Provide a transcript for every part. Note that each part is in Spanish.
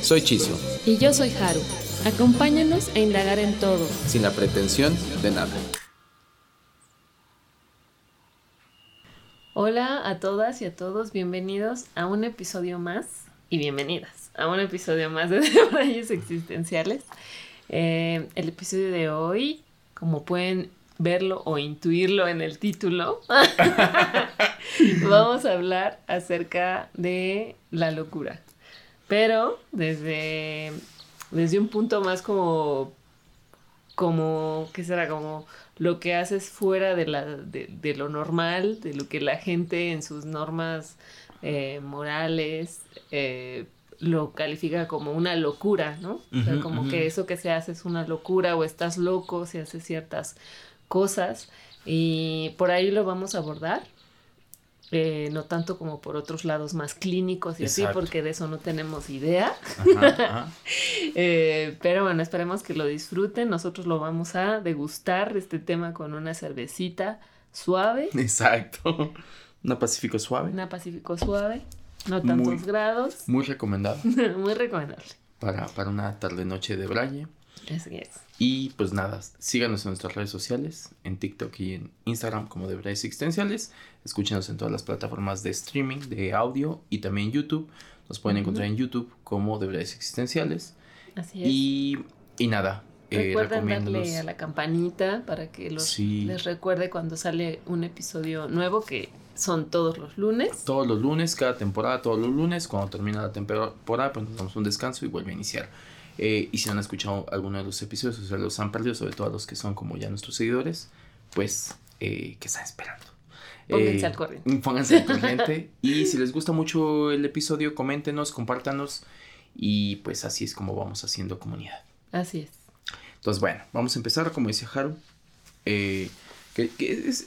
Soy Chiso. Y yo soy Haru. Acompáñanos a indagar en todo. Sin la pretensión de nada. Hola a todas y a todos, bienvenidos a un episodio más y bienvenidas a un episodio más de Debrayes Existenciales. Eh, el episodio de hoy, como pueden verlo o intuirlo en el título, vamos a hablar acerca de la locura, pero desde, desde un punto más como, como, ¿qué será? Como lo que haces fuera de, la, de, lo normal, de lo que la gente en sus normas eh, morales eh, lo califica como una locura, ¿no? o sea, como que eso que se hace es una locura o estás loco si haces ciertas cosas y por ahí lo vamos a abordar. Eh, no tanto como por otros lados más clínicos y así, porque de eso no tenemos idea. Eh, pero bueno, esperemos que lo disfruten. Nosotros lo vamos a degustar este tema con una cervecita suave. Exacto. Una Pacífico suave. Una Pacífico suave. No tantos grados. Muy recomendado. muy recomendable. Para, para una tarde-noche de Braille. Así es. Y pues nada, síganos en nuestras redes sociales, en TikTok y en Instagram como de Braille Existenciales. Escúchenos en todas las plataformas de streaming, de audio y también YouTube. Nos pueden encontrar en YouTube como de Braille Existenciales. Así es. Y, y nada. Eh, Recuerden darle a la campanita para que los, les recuerde cuando sale un episodio nuevo que son todos los lunes. Todos los lunes, cada temporada, todos los lunes. Cuando termina la temporada, pues nos damos un descanso y vuelve a iniciar. Eh, y si no han escuchado alguno de los episodios o sea, los han perdido, sobre todo a los que son como ya nuestros seguidores, pues, eh, ¿qué están esperando? Pónganse al corriente. Pónganse al corriente. y si les gusta mucho el episodio, coméntenos, compártanos. Y pues así es como vamos haciendo comunidad. Así es. Entonces, bueno, vamos a empezar, como decía Haru. Eh, que,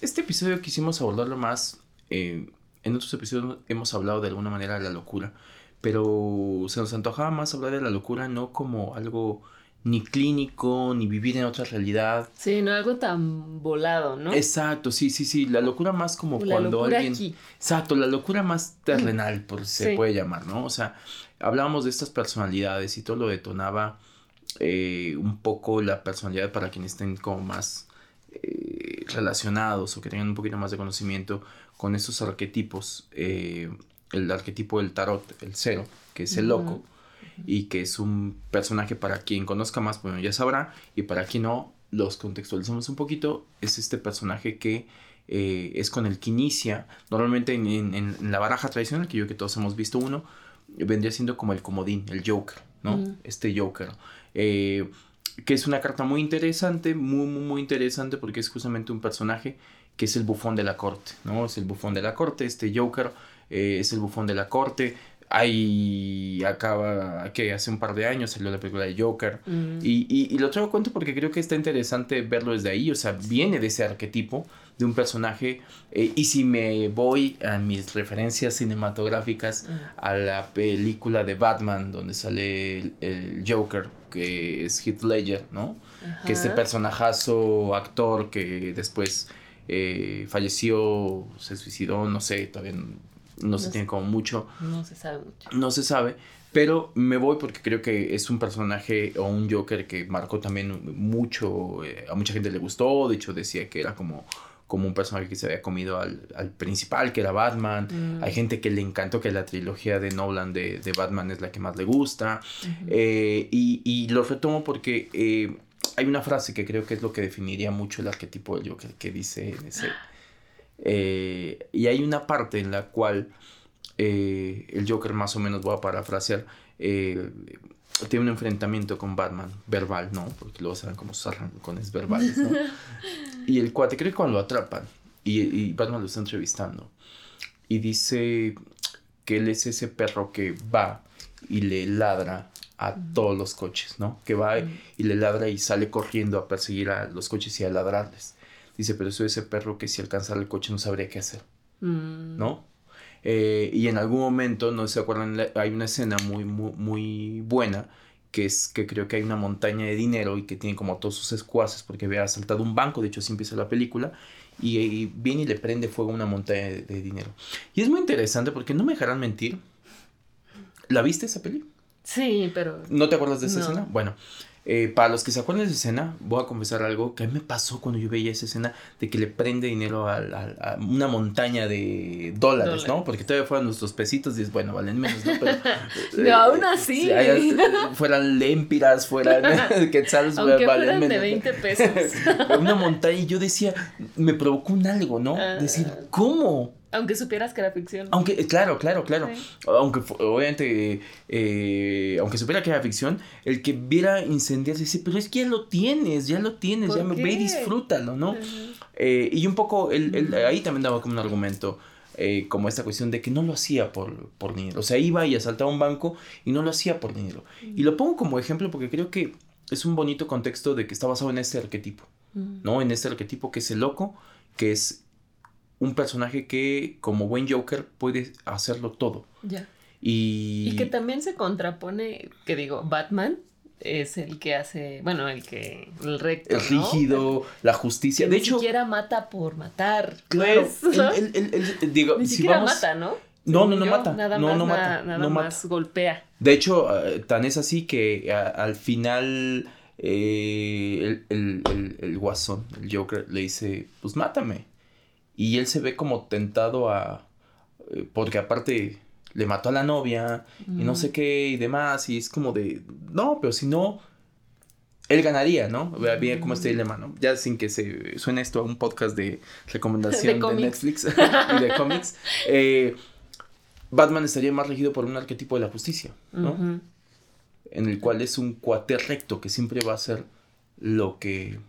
este episodio quisimos abordarlo más. en otros episodios hemos hablado de alguna manera de la locura pero se nos antojaba más hablar de la locura no como algo ni clínico, ni vivir en otra realidad. Sí, no algo tan volado, ¿no? Exacto, sí, sí, sí. La locura más como cuando alguien. Exacto, la locura más terrenal, por se puede llamar, ¿no? O sea, hablábamos de estas personalidades y todo lo detonaba eh, un poco la personalidad para quienes estén como más eh, relacionados o que tengan un poquito más de conocimiento con estos arquetipos. Eh, el arquetipo del tarot, el cero, que es el loco, y que es un personaje para quien conozca más, bueno, ya sabrá, y para quien no, los contextualizamos un poquito, es este personaje que eh, es con el que inicia, normalmente en, la baraja tradicional, que yo que todos hemos visto uno, vendría siendo como el comodín, el Joker, ¿no? Este Joker. Eh, que es una carta muy interesante, muy, muy, muy interesante porque es justamente un personaje que es el bufón de la corte, ¿no? Es el bufón de la corte, este Joker eh, es el bufón de la corte. Ahí acaba, que hace un par de años salió la película de Joker. Mm. Y, lo traigo cuento porque creo que está interesante verlo desde ahí. O sea, viene de ese arquetipo de un personaje. Eh, y si me voy a mis referencias cinematográficas, mm. a la película de Batman, donde sale el, Joker, que es Heath Ledger, ¿no? Que este personajazo, actor que después eh, falleció, se suicidó, no sé, todavía no, se tiene como mucho. No se sabe mucho. No se sabe. Pero me voy porque creo que es un personaje o un Joker que marcó también mucho, eh, a mucha gente le gustó, de hecho decía que era como, como un personaje que se había comido al, principal, que era Batman. Mm. Hay gente que le encantó que la trilogía de Nolan de, Batman es la que más le gusta. Eh, y, y, lo retomo porque eh, hay una frase que creo que es lo que definiría mucho el arquetipo del Joker, que dice en ese... Eh, y hay una parte en la cual eh, el Joker, más o menos voy a parafrasear, eh, tiene un enfrentamiento con Batman, verbal, ¿no? Porque luego saben cómo sus es verbales, ¿no? y el cuate cree que cuando lo atrapan y, Batman lo está entrevistando y dice que él es ese perro que va y le ladra a todos los coches, ¿no? Que va y le ladra y sale corriendo a perseguir a los coches y a ladrarles. Dice, pero soy ese perro que si alcanzara el coche no sabría qué hacer, mm. ¿no? Eh, y en algún momento, no se acuerdan, hay una escena muy, muy, muy buena que es que creo que hay una montaña de dinero y que tiene como todos sus escuaces porque había asaltado un banco, de hecho así empieza la película, y, viene y le prende fuego a una montaña de, de, dinero. Y es muy interesante porque no me dejarán mentir. ¿La viste esa película? Sí, pero... ¿No te acuerdas de esa escena? Bueno, eh, para los que se acuerdan de esa escena, voy a confesar algo que a mí me pasó cuando yo veía esa escena de que le prende dinero a, una montaña de dólares, ¿no? Porque todavía fueran nuestros pesitos y es bueno, valen menos, ¿no? Pero, no, aún así. fueran lempiras, fueran quetzales, Aunque valen menos. de 20 pesos. una montaña y yo decía, me provocó un algo, ¿no? Ah. Decir, ¿cómo? Aunque supieras que era ficción. Aunque, eh, claro, claro, claro. Aunque, obviamente, eh, aunque supiera que era ficción, el que viera incendiarse dice, pero es que ya lo tienes, ya lo tienes, ya me ve y disfrútalo, ¿no? Eh, y un poco, él, ahí también daba como un argumento, como esta cuestión de que no lo hacía por, por dinero. O sea, iba y asaltaba un banco y no lo hacía por dinero. Y lo pongo como ejemplo porque creo que es un bonito contexto de que está basado en este arquetipo, ¿no? En este arquetipo que es el loco, que es un personaje que, como buen Joker, puede hacerlo todo. Ya. Y... y que también se contrapone, que digo, Batman es el que hace, bueno, el que, el recto. El rígido, la justicia. de hecho. Ni siquiera mata por matar. Claro. Pues, digo, ni siquiera mata, ¿no? No, no, no mata. Nada no, más, no mata. Nada, más golpea. De hecho, eh, tan es así que al final eh, el, el, el, guasón, el Joker, le dice, pues mátame. Y él se ve como tentado a... Eh, porque aparte le mató a la novia y no sé qué y demás. Y es como de... No, pero si no... Él ganaría, ¿no? Vea bien cómo está el lema, ¿no? Ya sin que se suene esto a un podcast de recomendación de, Netflix y de cómics. Eh, Batman estaría más regido por un arquetipo de la justicia, ¿no? En el cual es un cuate recto que siempre va a hacer lo que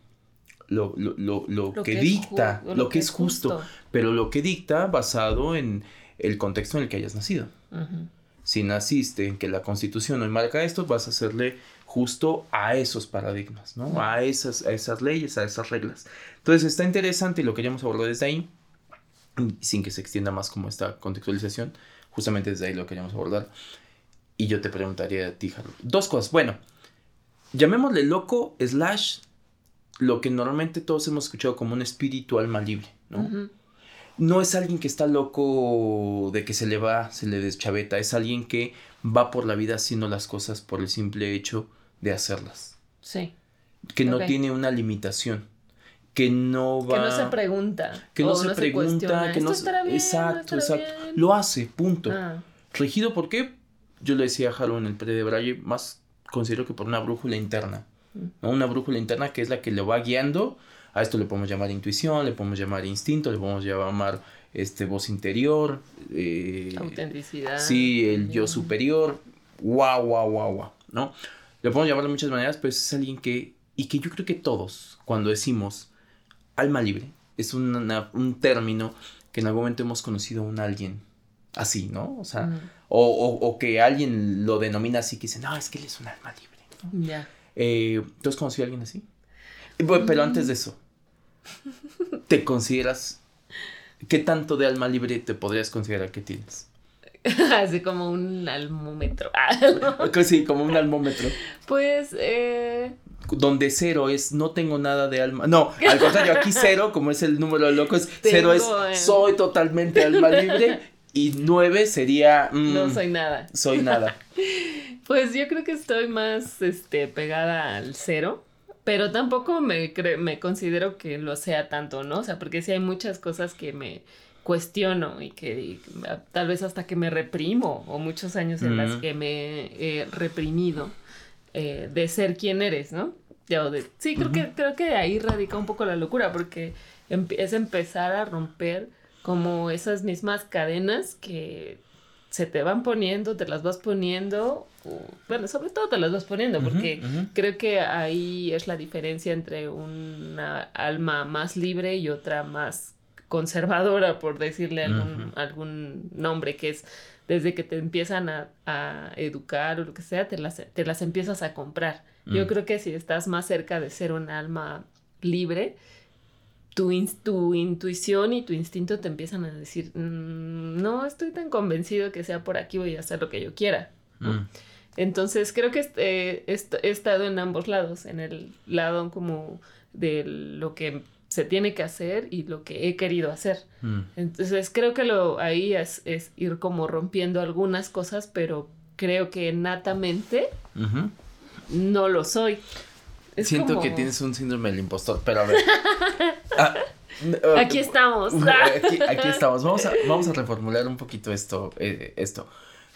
lo, lo, lo, que, dicta, lo, que, es justo, pero lo que dicta basado en el contexto en el que hayas nacido. Si naciste en que la constitución hoy marca esto, vas a hacerle justo a esos paradigmas, ¿no? A esas, a esas leyes, a esas reglas. Entonces está interesante y lo queríamos abordar desde ahí, sin que se extienda más como esta contextualización, justamente desde ahí lo queríamos abordar. Y yo te preguntaría a ti, Harold, dos cosas. Bueno, llamémosle loco slash lo que normalmente todos hemos escuchado como un espíritu alma libre, ¿no? No es alguien que está loco de que se le va, se le deschaveta, es alguien que va por la vida haciendo las cosas por el simple hecho de hacerlas. Sí. Que no tiene una limitación. Que no va. Que no se pregunta. Que no se pregunta. que no estará bien, Exacto, exacto. Lo hace, punto. Ah. Regido por qué? Yo le decía a Jaro en el pre de Braille, más considero que por una brújula interna. Una brújula interna que es la que le va guiando. A esto le podemos llamar intuición, le podemos llamar instinto, le podemos llamar este, voz interior. Eh, Autenticidad. Sí, el yo superior. Guau, guau, guau, guau. ¿No? Le podemos llamar de muchas maneras, pero es alguien que. Y que yo creo que todos, cuando decimos alma libre, es un término que en algún momento hemos conocido a un alguien así, ¿no? O sea, o, o, que alguien lo denomina así, que dice, no, es que él es un alma libre. Ya. Eh, ¿Tú has conocido a alguien así? pero antes de eso, ¿te consideras... ¿Qué tanto de alma libre te podrías considerar que tienes? Así como un almómetro. sí, como un almómetro. Pues, eh... Donde cero es no tengo nada de alma. No, al contrario, aquí cero, como es el número de locos, cero es soy totalmente alma libre. Y nueve sería. Mm, no soy nada. Soy nada. Pues yo creo que estoy más este, pegada al cero, pero tampoco me, me considero que lo sea tanto, ¿no? O sea, porque sí hay muchas cosas que me cuestiono y que tal vez hasta que me reprimo o muchos años en las que me he reprimido eh, de ser quien eres, ¿no? de, sí, creo, que, creo que ahí radica un poco la locura porque es empezar a romper como esas mismas cadenas que se te van poniendo, te las vas poniendo, bueno, sobre todo te las vas poniendo, porque creo que ahí es la diferencia entre una alma más libre y otra más conservadora, por decirle algún, algún nombre, que es desde que te empiezan a, educar o lo que sea, te las, te las empiezas a comprar. Yo mm. creo que si estás más cerca de ser un alma libre, tu, tu intuición y tu instinto te empiezan a decir, mm, no estoy tan convencido que sea por aquí, voy a hacer lo que yo quiera. Mm. Entonces creo que este, he estado en ambos lados, en el lado como de lo que se tiene que hacer y lo que he querido hacer. Mm. Entonces creo que lo ahí es, ir como rompiendo algunas cosas, pero creo que natamente no lo soy. Siento que tienes un síndrome del impostor, pero a ver. Ah, aquí estamos. Aquí, estamos. Vamos a, vamos a reformular un poquito esto. Eh, esto.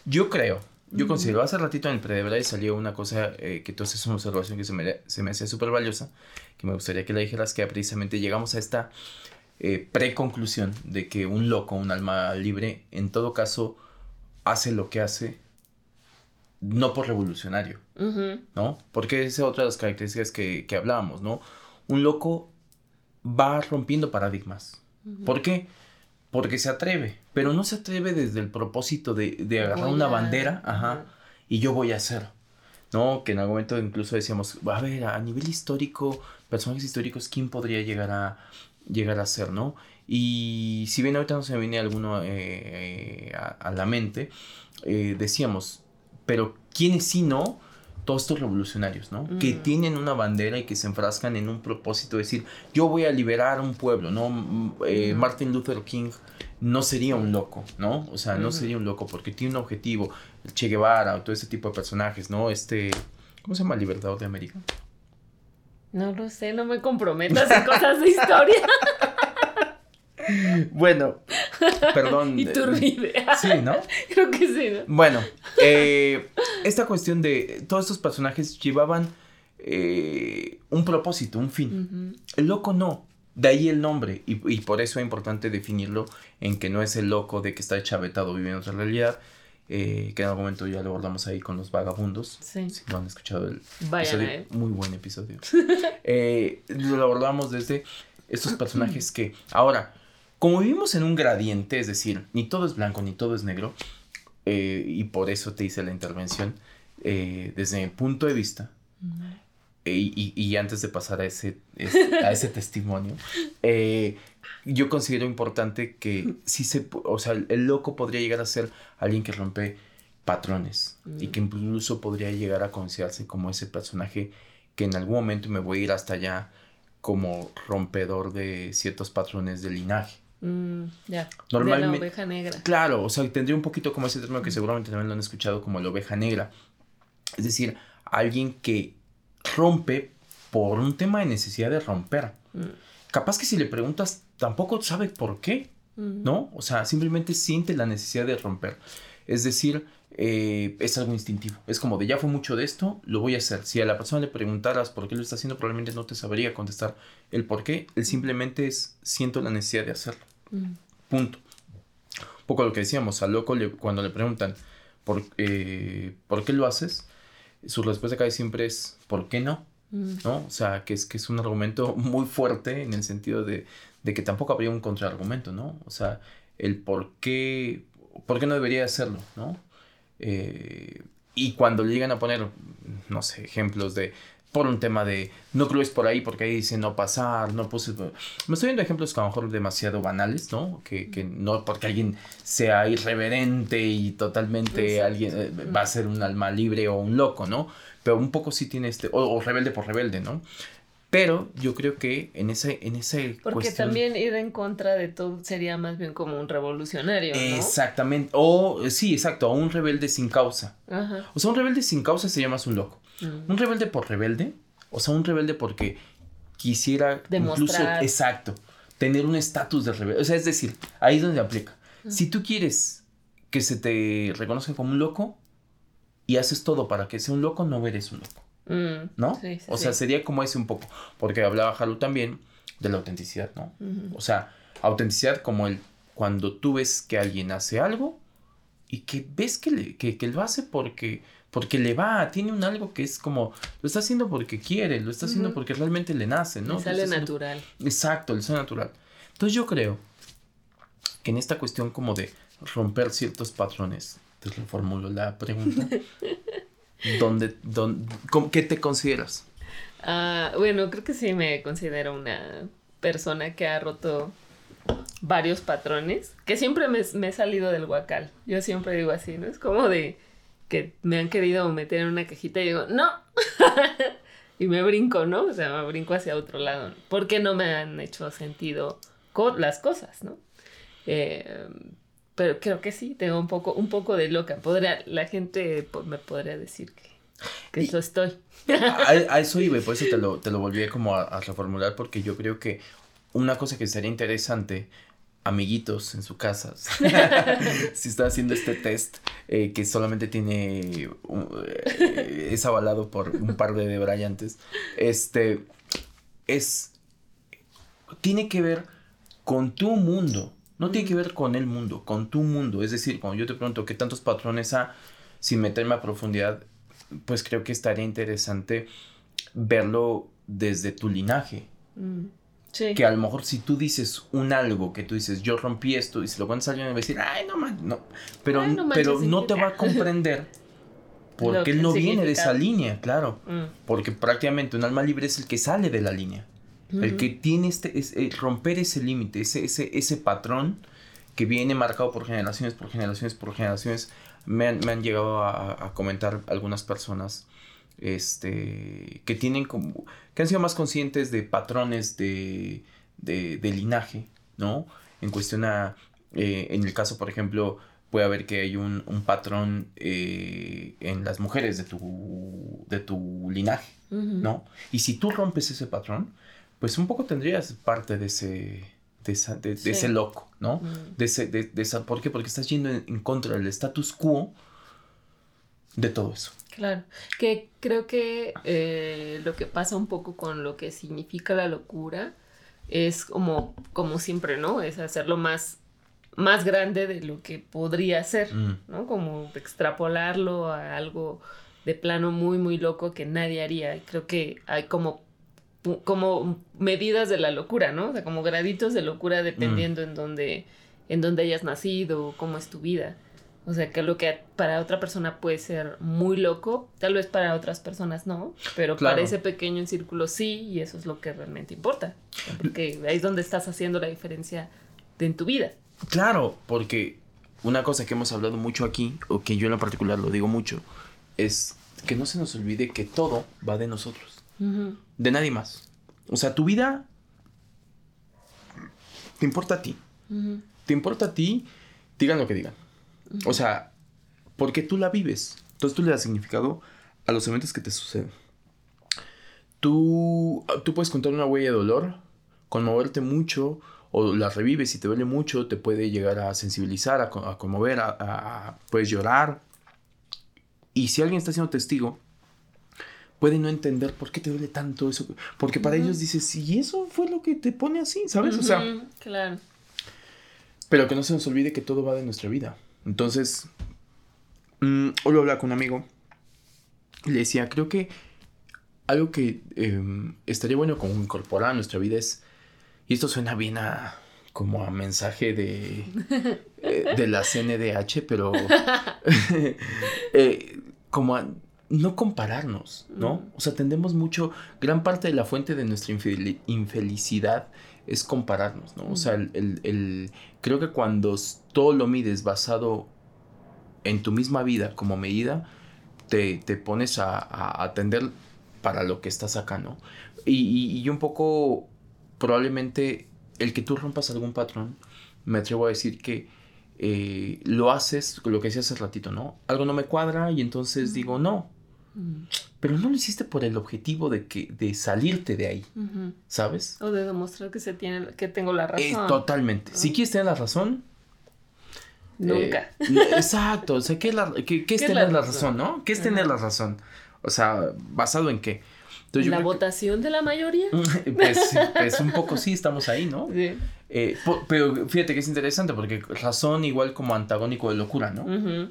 Yo creo yo considero, hace ratito en el y salió una cosa eh, que tú haces una observación que se me, se me hacía súper valiosa, que me gustaría que la dijeras, que precisamente llegamos a esta eh, preconclusión de que un loco, un alma libre, en todo caso, hace lo que hace no por revolucionario, ¿no? Porque esa es otra de las características que, que hablábamos, ¿no? Un loco va rompiendo paradigmas. ¿Por qué? porque se atreve, pero no se atreve desde el propósito de, de agarrar una bandera, ajá, y yo voy a hacer, ¿no? Que en algún momento incluso decíamos, a ver, a nivel histórico, personajes históricos, ¿quién podría llegar a, llegar a ser, ¿no? Y si bien ahorita no se me viene alguno eh, eh, a, la mente, eh, decíamos, pero ¿quiénes sí no? Todos estos revolucionarios, ¿no? Que tienen una bandera y que se enfrascan en un propósito de decir, yo voy a liberar un pueblo, ¿no? Mm, eh, Martin Luther King no sería un loco, ¿no? O sea, no sería un loco porque tiene un objetivo, Che Guevara, todo ese tipo de personajes, ¿no? Este, ¿cómo se llama el Libertador de América? No lo sé, no me comprometas en cosas de historia. Bueno, perdón. Iturbide. Sí, ¿no? Creo que sí, ¿no? Bueno, eh, esta cuestión de todos estos personajes llevaban eh, un propósito, un fin. El loco no. De ahí el nombre. Y, por eso es importante definirlo en que no es el loco de que está chavetado viviendo otra realidad. Eh, que en algún momento ya lo abordamos ahí con los vagabundos. Sí. Si no han escuchado el episodio. Muy buen episodio. lo abordamos desde estos personajes que. Ahora como vivimos en un gradiente, es decir, ni todo es blanco ni todo es negro, eh, y por eso te hice la intervención, eh, desde mi punto de vista, y, antes de pasar a ese, a ese testimonio, eh, yo considero importante que si se, o sea, el loco podría llegar a ser alguien que rompe patrones y que incluso podría llegar a considerarse como ese personaje que en algún momento me voy a ir hasta allá como rompedor de ciertos patrones de linaje. Mm, ya. Normalmente. De la oveja negra. Claro, o sea, tendría un poquito como ese término que seguramente también lo han escuchado como la oveja negra. Es decir, alguien que rompe por un tema de necesidad de romper. Mm. Capaz que si le preguntas, tampoco sabe por qué, mm. ¿no? O sea, simplemente siente la necesidad de romper. Es decir, eh, es algo instintivo. Es como de ya fue mucho de esto, lo voy a hacer. Si a la persona le preguntaras por qué lo está haciendo, probablemente no te sabría contestar el por qué. Él simplemente es siento la necesidad de hacerlo. Mm. Punto. Un poco lo que decíamos, al loco cuando le preguntan por, eh, por qué lo haces, su respuesta casi siempre es ¿por qué no? Mm. ¿No? O sea, que es, que es un argumento muy fuerte en el sentido de, de que tampoco habría un contraargumento, ¿no? O sea, el por qué, por qué no debería hacerlo, ¿no? Eh, y cuando le llegan a poner, no sé, ejemplos de por un tema de no creo es por ahí porque ahí dice no pasar, no puse. Me estoy viendo ejemplos que a lo mejor demasiado banales, ¿no? Que, que no porque alguien sea irreverente y totalmente alguien eh, va a ser un alma libre o un loco, ¿no? Pero un poco sí tiene este, o rebelde por rebelde, ¿no? Pero yo creo que en ese, en ese Porque también ir en contra de todo sería más bien como un revolucionario, ¿no? Exactamente. O, sí, exacto, o un rebelde sin causa. Ajá. O sea, un rebelde sin causa sería más un loco. Mm. Un rebelde por rebelde, o sea, un rebelde porque quisiera Demostrar. incluso, exacto, tener un estatus de rebelde. O sea, es decir, ahí es donde aplica. Si tú quieres que se te reconozca como un loco y haces todo para que sea un loco, no eres un loco. Mm, ¿No? o sea, sería como ese un poco. Porque hablaba Haru también de la autenticidad, ¿no? O sea, autenticidad como el cuando tú ves que alguien hace algo y que ves que, le, que, lo hace porque, porque le va, tiene un algo que es como, lo está haciendo porque quiere, lo está haciendo porque realmente le nace, ¿no? Le sale natural. exacto, le sale natural. Entonces yo creo que en esta cuestión como de romper ciertos patrones, te reformulo la pregunta, ¿dónde, dónde, ¿qué te consideras? Ah, bueno, creo que sí me considero una persona que ha roto varios patrones, que siempre me, me, he salido del guacal. Yo siempre digo así, ¿no? Es como de que me han querido meter en una cajita y digo, no. y me brinco, ¿no? O sea, me brinco hacia otro lado. Porque no me han hecho sentido las cosas, ¿no? Eh, pero creo que sí, tengo un poco, un poco de loca. Podría, la gente me podría decir que, que eso estoy. A, eso iba, por eso te lo, te lo volví como a, a reformular, porque yo creo que una cosa que sería interesante amiguitos en su casa, si está haciendo este test eh, que solamente tiene, eh, es avalado por un par de brillantes, este, es, tiene que ver con tu mundo, no tiene que ver con el mundo, con tu mundo, es decir, cuando yo te pregunto qué tantos patrones ha, sin meterme a profundidad, pues creo que estaría interesante verlo desde tu linaje. Mm. Que a lo mejor si tú dices un algo que tú dices, yo rompí esto, y si lo cuentas a alguien, va a decir, ay, no man, no. Pero, no, pero no te va a comprender porque él no viene de esa línea, claro. Mm. Porque prácticamente un alma libre es el que sale de la línea. El que tiene este, es, eh, romper ese límite, ese, ese, ese patrón que viene marcado por generaciones, por generaciones, por generaciones. Me han, me han llegado a, a comentar algunas personas este, que tienen como, que han sido más conscientes de patrones de, de, linaje, ¿no? En cuestión a, eh, en el caso, por ejemplo, puede haber que hay un, un patrón eh, en las mujeres de tu, de tu linaje, ¿no? Y si tú rompes ese patrón, pues un poco tendrías parte de ese, de, ese loco, ¿no? De ese, de, esa, ¿por qué? Porque estás yendo en contra del status quo de todo eso. Claro, que creo que eh, lo que pasa un poco con lo que significa la locura es como, como siempre, ¿no? Es hacerlo más, más grande de lo que podría ser, mm. ¿no? Como extrapolarlo a algo de plano muy, muy loco que nadie haría. Creo que hay como, como medidas de la locura, ¿no? O sea, como graditos de locura dependiendo mm. en dónde en dónde hayas nacido, cómo es tu vida. O sea, que lo que para otra persona puede ser muy loco, tal vez para otras personas no, pero para ese pequeño círculo sí, y eso es lo que realmente importa. Porque ahí es donde estás haciendo la diferencia en tu vida. Claro, porque una cosa que hemos hablado mucho aquí, o que yo en lo particular lo digo mucho, es que no se nos olvide que todo va de nosotros, de nadie más. O sea, tu vida te importa a ti. Te importa a ti, digan lo que digan o sea, porque tú la vives. Entonces tú le das significado a los eventos que te suceden. Tú, tú puedes contar una huella de dolor, conmoverte mucho, o la revives y te duele mucho, te puede llegar a sensibilizar, a, conmover, a, puedes llorar. Y si alguien está siendo testigo, puede no entender por qué te duele tanto eso. Porque para ellos dices, sí, eso fue lo que te pone así, ¿sabes? O sea. Claro. Pero que no se nos olvide que todo va de nuestra vida. Entonces, mm, hoy lo hablaba con un amigo. Le decía, creo que algo que em, estaría bueno como incorporar a nuestra vida es, y esto suena bien a como a mensaje de, eh, de la CNDH, pero eh, como a no compararnos, ¿no? Mm. O sea, tendemos mucho, gran parte de la fuente de nuestra infelicidad es compararnos, ¿no? O sea, el, creo que cuando todo lo mides basado en tu misma vida como medida, te, pones a, atender para lo que estás acá, ¿no? Y, y, un poco, probablemente, el que tú rompas algún patrón, me atrevo a decir que eh, lo haces, lo que decía hace ratito, ¿no? Algo no me cuadra y entonces digo, no, pero no lo hiciste por el objetivo de que de salirte de ahí, ¿sabes? O de demostrar que se tiene que tengo la eh, razón. totalmente. Si quieres tener la razón, nunca. Eh, exacto, o sea, ¿qué es, la, qué, es tener la razón, no? ¿Qué es tener la razón? O sea, ¿basado en qué? ¿La votación de la mayoría? pues, pues, un poco sí, estamos ahí, ¿no? Sí. Eh, pero fíjate que es interesante porque razón igual como antagónico de locura, ¿no?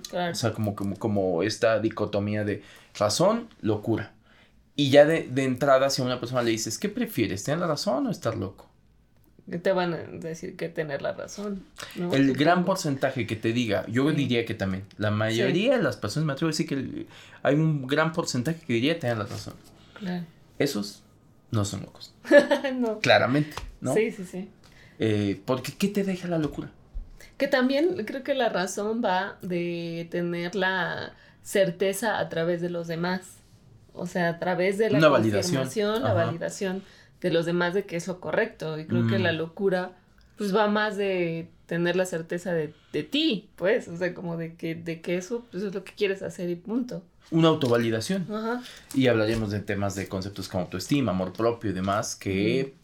claro. O sea, como, como, como esta dicotomía de razón, locura. Y ya de, entrada, si a una persona le dices, ¿qué prefieres? ¿Tener la razón o estar loco? te van a decir que tener la razón. El gran porcentaje que te diga, yo diría que también, la mayoría de las personas, me atrevo a decir que hay un gran porcentaje que diría tener la razón. Esos no son locos. no. Claramente, ¿no? Sí, sí, sí. Eh, porque ¿qué te deja la locura? Que también creo que la razón va de tener la certeza a través de los demás. O sea, a través de la Una confirmación, la validación de los demás de que es lo correcto. Y creo que la mm. locura, pues va más de tener la certeza de, de, ti, pues. O sea, como de que, de que eso, pues, es lo que quieres hacer y punto. Una autovalidación. Ajá. Y hablaríamos de temas de conceptos como autoestima, amor propio y demás, que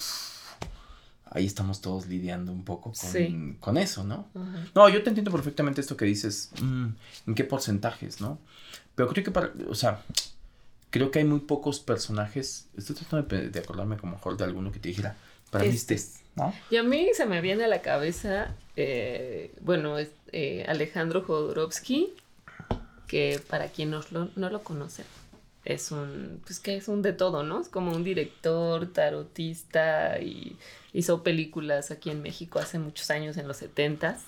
ahí estamos todos lidiando un poco con, con eso, ¿no? No, yo te entiendo perfectamente esto que dices, mm, en qué porcentajes, ¿no? Pero creo que para, o sea, creo que hay muy pocos personajes, estoy tratando de, acordarme como mejor de alguno que te dijera, para mí este, ¿no? Y a mí se me viene a la cabeza, eh, bueno, eh, Alejandro Jodorowsky, que para quien no lo, no lo conoce, es un, pues que es un de todo, ¿no? Es como un director, tarotista y hizo películas aquí en México hace muchos años, en los setentas.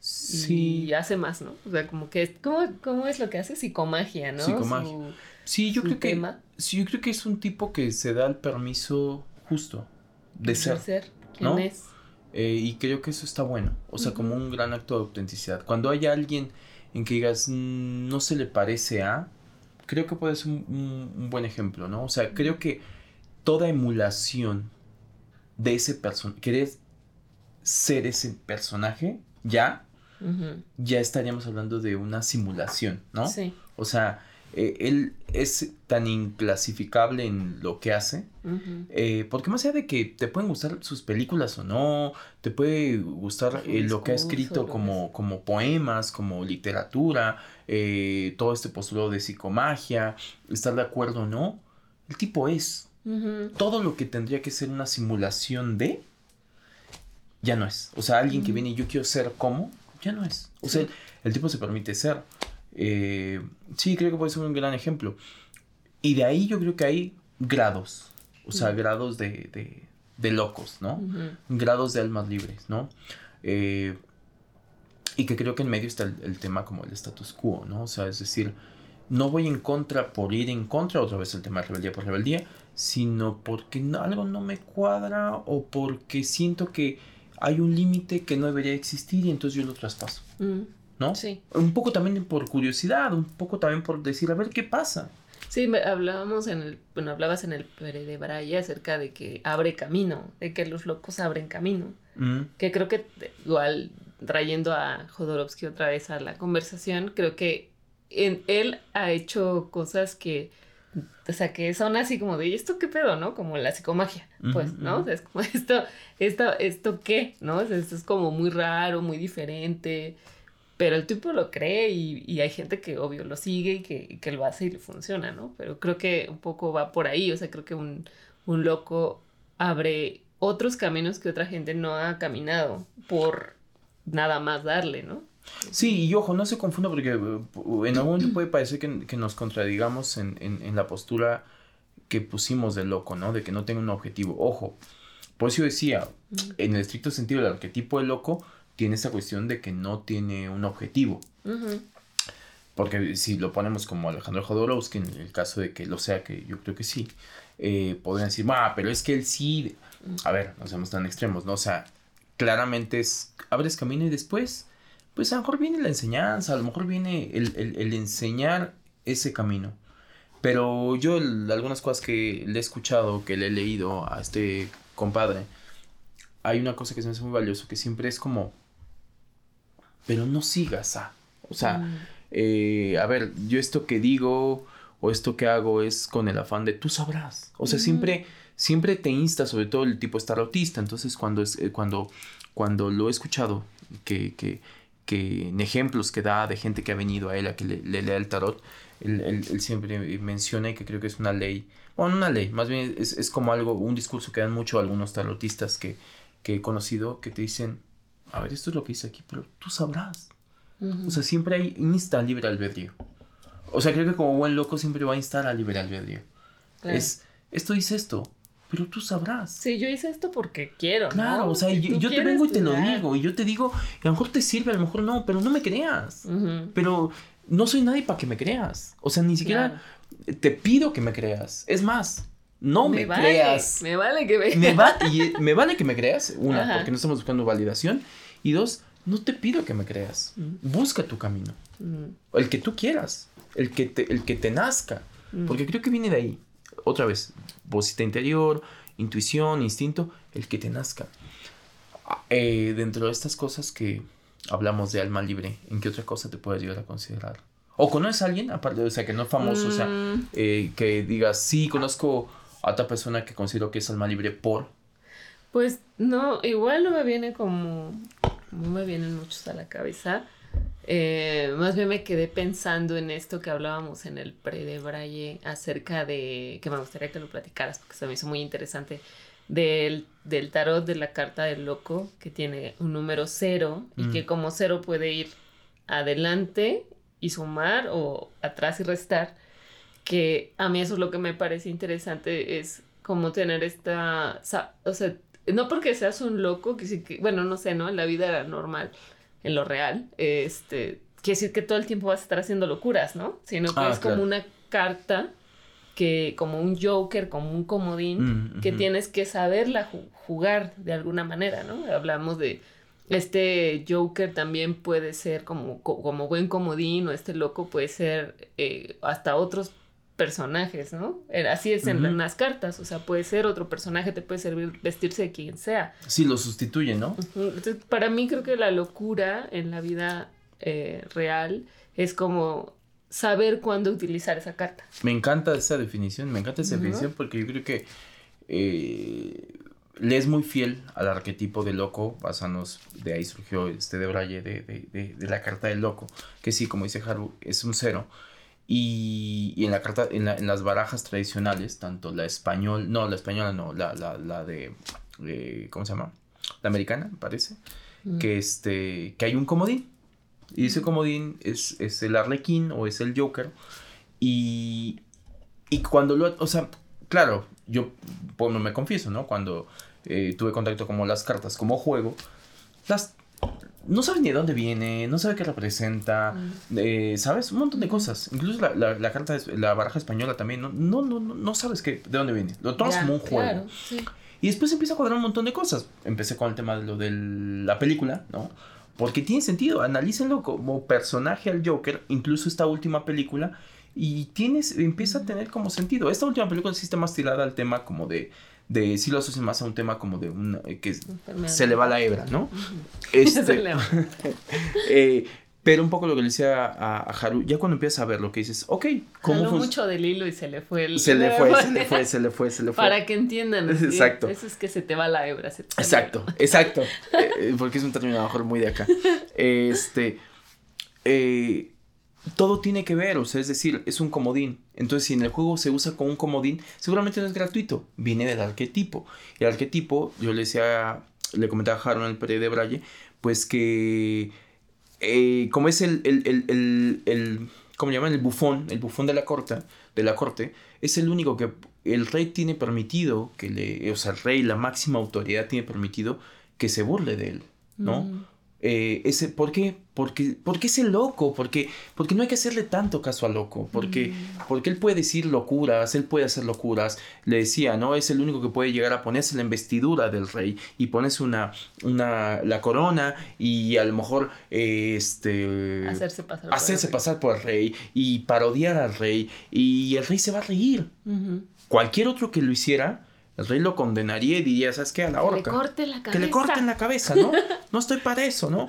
Sí. Y hace más, ¿no? O sea, como que, ¿cómo, cómo es lo que hace? Psicomagia, ¿no? Psicomagia. sí, yo creo que, sí, yo creo que es un tipo que se da el permiso justo de ser. De ser, ¿quién es? Eh, y creo que eso está bueno, o sea, como un gran acto de autenticidad. Cuando hay alguien en que digas, mm, no se le parece a, creo que puede ser un, buen ejemplo, ¿no? O sea, creo que toda emulación de ese personaje, querer ser ese personaje, ya, ya estaríamos hablando de una simulación, ¿no? Sí. O sea, eh, él es tan inclasificable en lo que hace, eh, porque más allá de que te pueden gustar sus películas o no, te puede gustar eh, lo que ha escrito como, como poemas, como literatura, todo este postulado de psicomagia, estar de acuerdo o no, el tipo es. Todo lo que tendría que ser una simulación de, ya no es. O sea, alguien que viene y yo quiero ser como, ya no es. O sea, el tipo se permite ser. Eh, sí, creo que puede ser un gran ejemplo. Y de ahí yo creo que hay grados, o sea, grados de, de, locos, ¿no? Grados de almas libres, ¿no? Eh, y que creo que en medio está el, tema como el status quo, ¿no? O sea, es decir, no voy en contra por ir en contra, otra vez el tema de rebeldía por rebeldía, sino porque algo no me cuadra o porque siento que hay un límite que no debería existir y entonces yo lo traspaso. Mm. ¿No? Sí. Un poco también por curiosidad, un poco también por decir, a ver qué pasa. Sí, hablábamos en el, bueno, hablabas en el Pere de Braya acerca de que abre camino, de que los locos abren camino. Mm. Que creo que igual trayendo a Jodorowsky otra vez a la conversación, creo que en, él ha hecho cosas que, o sea, que son así como de, ¿y esto qué pedo, no? Como la psicomagia, pues, ¿no? es como esto, esto, esto qué, ¿no? esto es como muy raro, muy diferente. Pero el tipo lo cree y, hay gente que obvio lo sigue y que, lo hace y le funciona, ¿no? Pero creo que un poco va por ahí, o sea, creo que un, loco abre otros caminos que otra gente no ha caminado por nada más darle, ¿no? Sí, y ojo, no se confunda porque uh, en algún momento puede parecer que, nos contradigamos en, en, la postura que pusimos de loco, ¿no? De que no tenga un objetivo. Ojo, por eso yo decía, en el estricto sentido, el arquetipo de loco tiene esa cuestión de que no tiene un objetivo. Porque si lo ponemos como Alejandro Jodorowsky, en el caso de que lo sea, que yo creo que sí, eh, podrían decir, ah, pero es que él sí. A ver, no seamos tan extremos, ¿no? O sea, claramente es, abres camino y después, pues a lo mejor viene la enseñanza, a lo mejor viene el, enseñar ese camino. Pero yo, algunas cosas que le he escuchado, que le he leído a este compadre, hay una cosa que se me hace muy valioso, que siempre es como pero no sigas a. O sea, mm. eh, a ver, yo esto que digo o esto que hago es con el afán de tú sabrás. O sea, siempre, siempre te insta, sobre todo el tipo estar autista. Entonces, cuando, es, eh, cuando, cuando lo he escuchado, que, que, que, en ejemplos que da de gente que ha venido a él a que le, lea el tarot, él, él, siempre menciona y que creo que es una ley, bueno, una ley, más bien es, es como algo, un discurso que dan mucho algunos tarotistas que, que he conocido, que te dicen, a ver, esto es lo que dice aquí, pero tú sabrás. O sea, siempre hay insta libre albedrío. O sea, creo que como buen loco siempre va a instar a libre albedrío. Es, esto dice esto, pero tú sabrás. Sí, yo hice esto porque quiero. Claro, o sea, yo, te vengo y te lo digo, y yo te digo, a lo mejor te sirve, a lo mejor no, pero no me creas. Pero no soy nadie para que me creas. O sea, ni siquiera te pido que me creas. Es más, no me, creas. Me vale que me, me, y, me vale que me creas, una, porque no estamos buscando validación, y dos, no te pido que me creas. Busca tu camino. El que tú quieras, el que te, el que te nazca, porque creo que viene de ahí. Otra vez, vocita interior, intuición, instinto, el que te nazca. Ah, eh, dentro de estas cosas que hablamos de alma libre, ¿en qué otra cosa te puedes llegar a considerar? ¿O conoces a alguien, aparte, o sea, que no es famoso, o sea, mm. eh, que digas, sí, conozco a otra persona que considero que es alma libre por? Pues no, igual no me viene como, no me vienen muchos a la cabeza. Eh, más bien me quedé pensando en esto que hablábamos en el pre de Braille acerca de, que me gustaría que lo platicaras porque se me hizo muy interesante, del, del tarot de la carta del loco que tiene un número cero y que mm. como cero puede ir adelante y sumar o atrás y restar, que a mí eso es lo que me parece interesante, es como tener esta, o sea, no porque seas un loco, que sí que, bueno, no sé, ¿no? En la vida normal, en lo real, este, quiere decir que todo el tiempo vas a estar haciendo locuras, ¿no? Sino que ah, es como una carta que, como un joker, como un comodín, mm, que tienes que saberla jugar de alguna manera, ¿no? Hablamos de este Joker también puede ser como, como buen comodín o este loco puede ser eh, hasta otros personajes, ¿no? Eh, así es en, las cartas, o sea, puede ser otro personaje, te puede servir vestirse de quien sea. Sí, lo sustituye, ¿no? Entonces, para mí creo que la locura en la vida eh, real es como saber cuándo utilizar esa carta. Me encanta esa definición, me encanta esa definición porque yo creo que le es muy fiel al arquetipo de loco, basanos, de ahí surgió este de Braille de, de, de, la carta del loco, que sí, como dice Haru, es un cero. Y, y en la carta, en, la, en, las barajas tradicionales, tanto la español, no, la española no, la, la, la de, ¿cómo se llama? La americana, parece, mm. que, este, que hay un comodín. Y ese comodín es, es el arlequín o es el joker. Y, y cuando lo, o sea, claro, yo pues, me confieso, ¿no? Cuando eh, tuve contacto con las cartas como juego, las no sabes ni de dónde viene, no sabes qué representa, mm. eh, ¿sabes? Un montón de cosas. Incluso la, la, carta, la baraja española también, no, no, no, no sabes qué, de dónde viene. Lo tomas como un juego. Y después empieza a cuadrar un montón de cosas. Empecé con el tema de lo de la película, ¿no? Porque tiene sentido, analícenlo como personaje al Joker, incluso esta última película, y tienes, empieza a tener como sentido. Esta última película sí está más tirada al tema como de, de sí lo asocian más a un tema como de un, eh, que se le va la hebra, ¿no? Este, eh, pero un poco lo que le decía a, Haru, ya cuando empiezas a ver lo que dices, ok, ¿cómo fue? mucho del hilo y se le fue el... Se le fue, se le fue, se le fue, se le fue. Para que entiendan. Exacto. Eso es que se te va la hebra. exacto, exacto. Eh, porque es un término a lo mejor muy de acá. Este, eh, todo tiene que ver, o sea, es decir, es un comodín. Entonces, si en el juego se usa como un comodín, seguramente no es gratuito, viene del arquetipo. El arquetipo, yo le decía, le comentaba a Haron el periodo de Braille, pues que eh, como es el, el, el, el, ¿cómo llaman? El bufón, el bufón de la corte, de la corte, es el único que el rey tiene permitido, que le, o sea, el rey, la máxima autoridad tiene permitido que se burle de él, ¿no? Mm. Eh, ese, ¿por qué? Porque, porque es el loco, porque, porque no hay que hacerle tanto caso al loco, porque, mm. porque él puede decir locuras, él puede hacer locuras, le decía, ¿no? Es el único que puede llegar a ponerse la investidura del rey y ponerse una, una, la corona y a lo mejor, este... Hacerse pasar, hacerse por, el pasar por el rey y parodiar al rey y el rey se va a reír. Cualquier otro que lo hiciera, el rey lo condenaría y diría, ¿sabes qué? A la horca. Que le corte la cabeza. Que le corten la cabeza, ¿no? No estoy para eso, ¿no?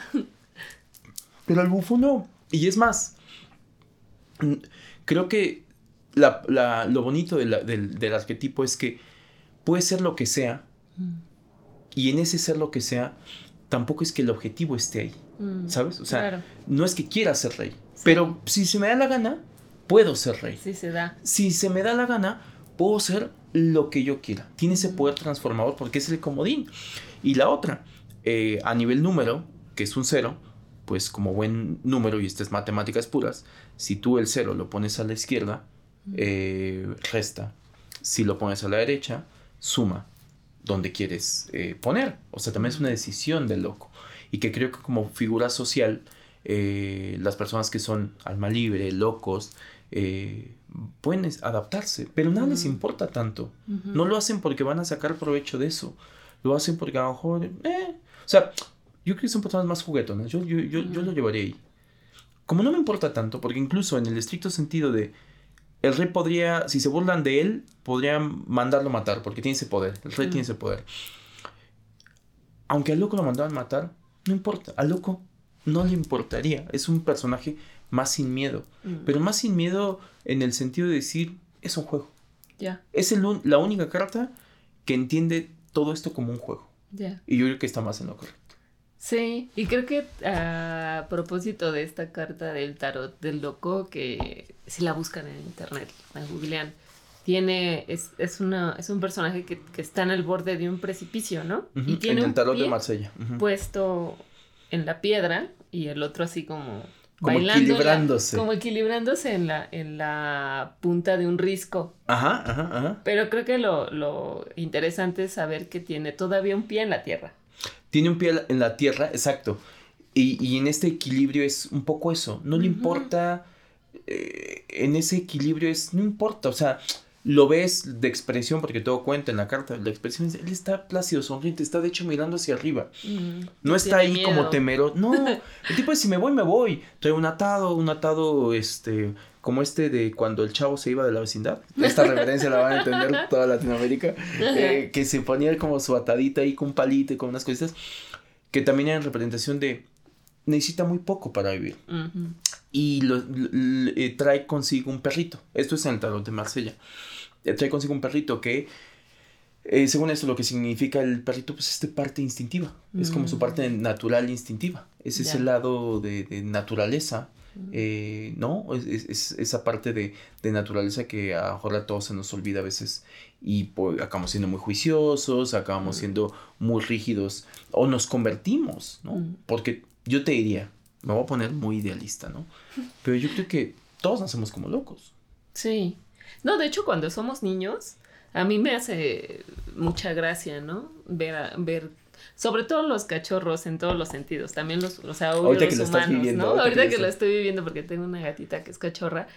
Pero el bufo no. Y es más, mm, creo que lo bonito del, arquetipo es que puede ser lo que sea. Mm. Y en ese ser lo que sea, tampoco es que el objetivo esté ahí. Mm. ¿Sabes? O sea, no es que quiera ser rey. Pero si se me da la gana, puedo ser rey. Sí, se da. Si se me da la gana, puedo ser lo que yo quiera. Tiene ese poder transformador porque es el comodín. Y la otra, eh, a nivel número, que es un cero, pues como buen número, y estas matemáticas puras, si tú el cero lo pones a la izquierda, eh, resta. Si lo pones a la derecha, suma donde quieres eh, poner. O sea, también es una decisión del loco. Y que creo que como figura social, las personas que son alma libre, locos, pueden adaptarse, pero nada les importa tanto. No lo hacen porque van a sacar provecho de eso. Lo hacen porque a lo mejor... Eh, o sea, yo creo que son personas más juguetonas. Yo, yo, yo, yo lo llevaría ahí. Como no me importa tanto, porque incluso en el estricto sentido de el rey podría, si se burlan de él, podrían mandarlo matar, porque tiene ese poder. El rey tiene ese poder. Aunque al loco lo mandaban matar, no importa. Al loco no le importaría. Es un personaje más sin miedo. Pero más sin miedo en el sentido de decir, es un juego. Ya. Es la única carta que entiende todo esto como un juego. Ya. Y yo creo que está más en lo correcto. Sí, y creo que a propósito de esta carta del tarot del loco, que si la buscan en internet, la googlean, tiene, es, es, una, es un personaje que, está en el borde de un precipicio, ¿no? y tiene en el tarot de Marsella. Puesto en la piedra y el otro así como como equilibrándose. como equilibrándose en la, en la punta de un risco. Ajá, ajá, ajá. Pero creo que lo, lo interesante es saber que tiene todavía un pie en la tierra. Tiene un pie en la tierra, exacto. Y, y en este equilibrio es un poco eso. No le importa. Eh, en ese equilibrio es. No importa. O sea, lo ves de expresión, porque todo cuenta en la carta, la expresión es, él está plácido, sonriente, está de hecho mirando hacia arriba. Mm, no está ahí como temero. No, el tipo es si me voy, me voy. Trae un atado, un atado, este, como este de cuando el chavo se iba de la vecindad. Esta referencia la van a entender toda Latinoamérica. Eh, que se ponía como su atadita ahí con un palito y con unas cositas. Que también en representación de necesita muy poco para vivir. Y lo, eh, trae consigo un perrito. Esto es en el tarot de Marsella trae consigo un perrito que, eh, según esto, lo que significa el perrito, pues es de parte instintiva. Es como su parte mm. natural instintiva. Es ese lado de, naturaleza. Mm. Eh, ¿No? Es, esa parte de, naturaleza que a lo mejor a todos se nos olvida a veces y pues, acabamos siendo muy juiciosos, acabamos mm. siendo muy rígidos o nos convertimos, ¿no? Porque yo te diría, me voy a poner muy idealista, ¿no? Pero yo creo que todos nacemos como locos. Sí. No, de hecho, cuando somos niños, a mí me hace mucha gracia, ¿no? Ver, ver sobre todo los cachorros en todos los sentidos, también los, o sea, ahorita que lo humanos, viviendo, ¿no? Ahorita, que, lo estoy viviendo porque tengo una gatita que es cachorra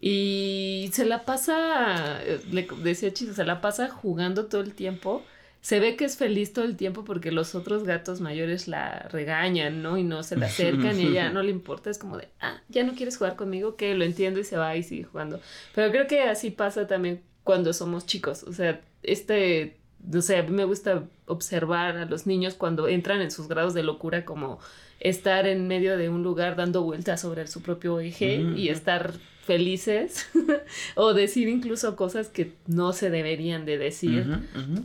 y se la pasa, le decía Chiso, se la pasa jugando todo el tiempo se ve que es feliz todo el tiempo porque los otros gatos mayores la regañan, ¿no? Y no se la acercan y ella no le importa, es como de, ah, ya no quieres jugar conmigo, que lo entiendo y se va y sigue jugando. Pero creo que así pasa también cuando somos chicos, o sea, este, no sé, a mí me gusta observar a los niños cuando entran en sus grados de locura como estar en medio de un lugar dando vueltas sobre su propio eje y estar felices o decir incluso cosas que no se deberían de decir.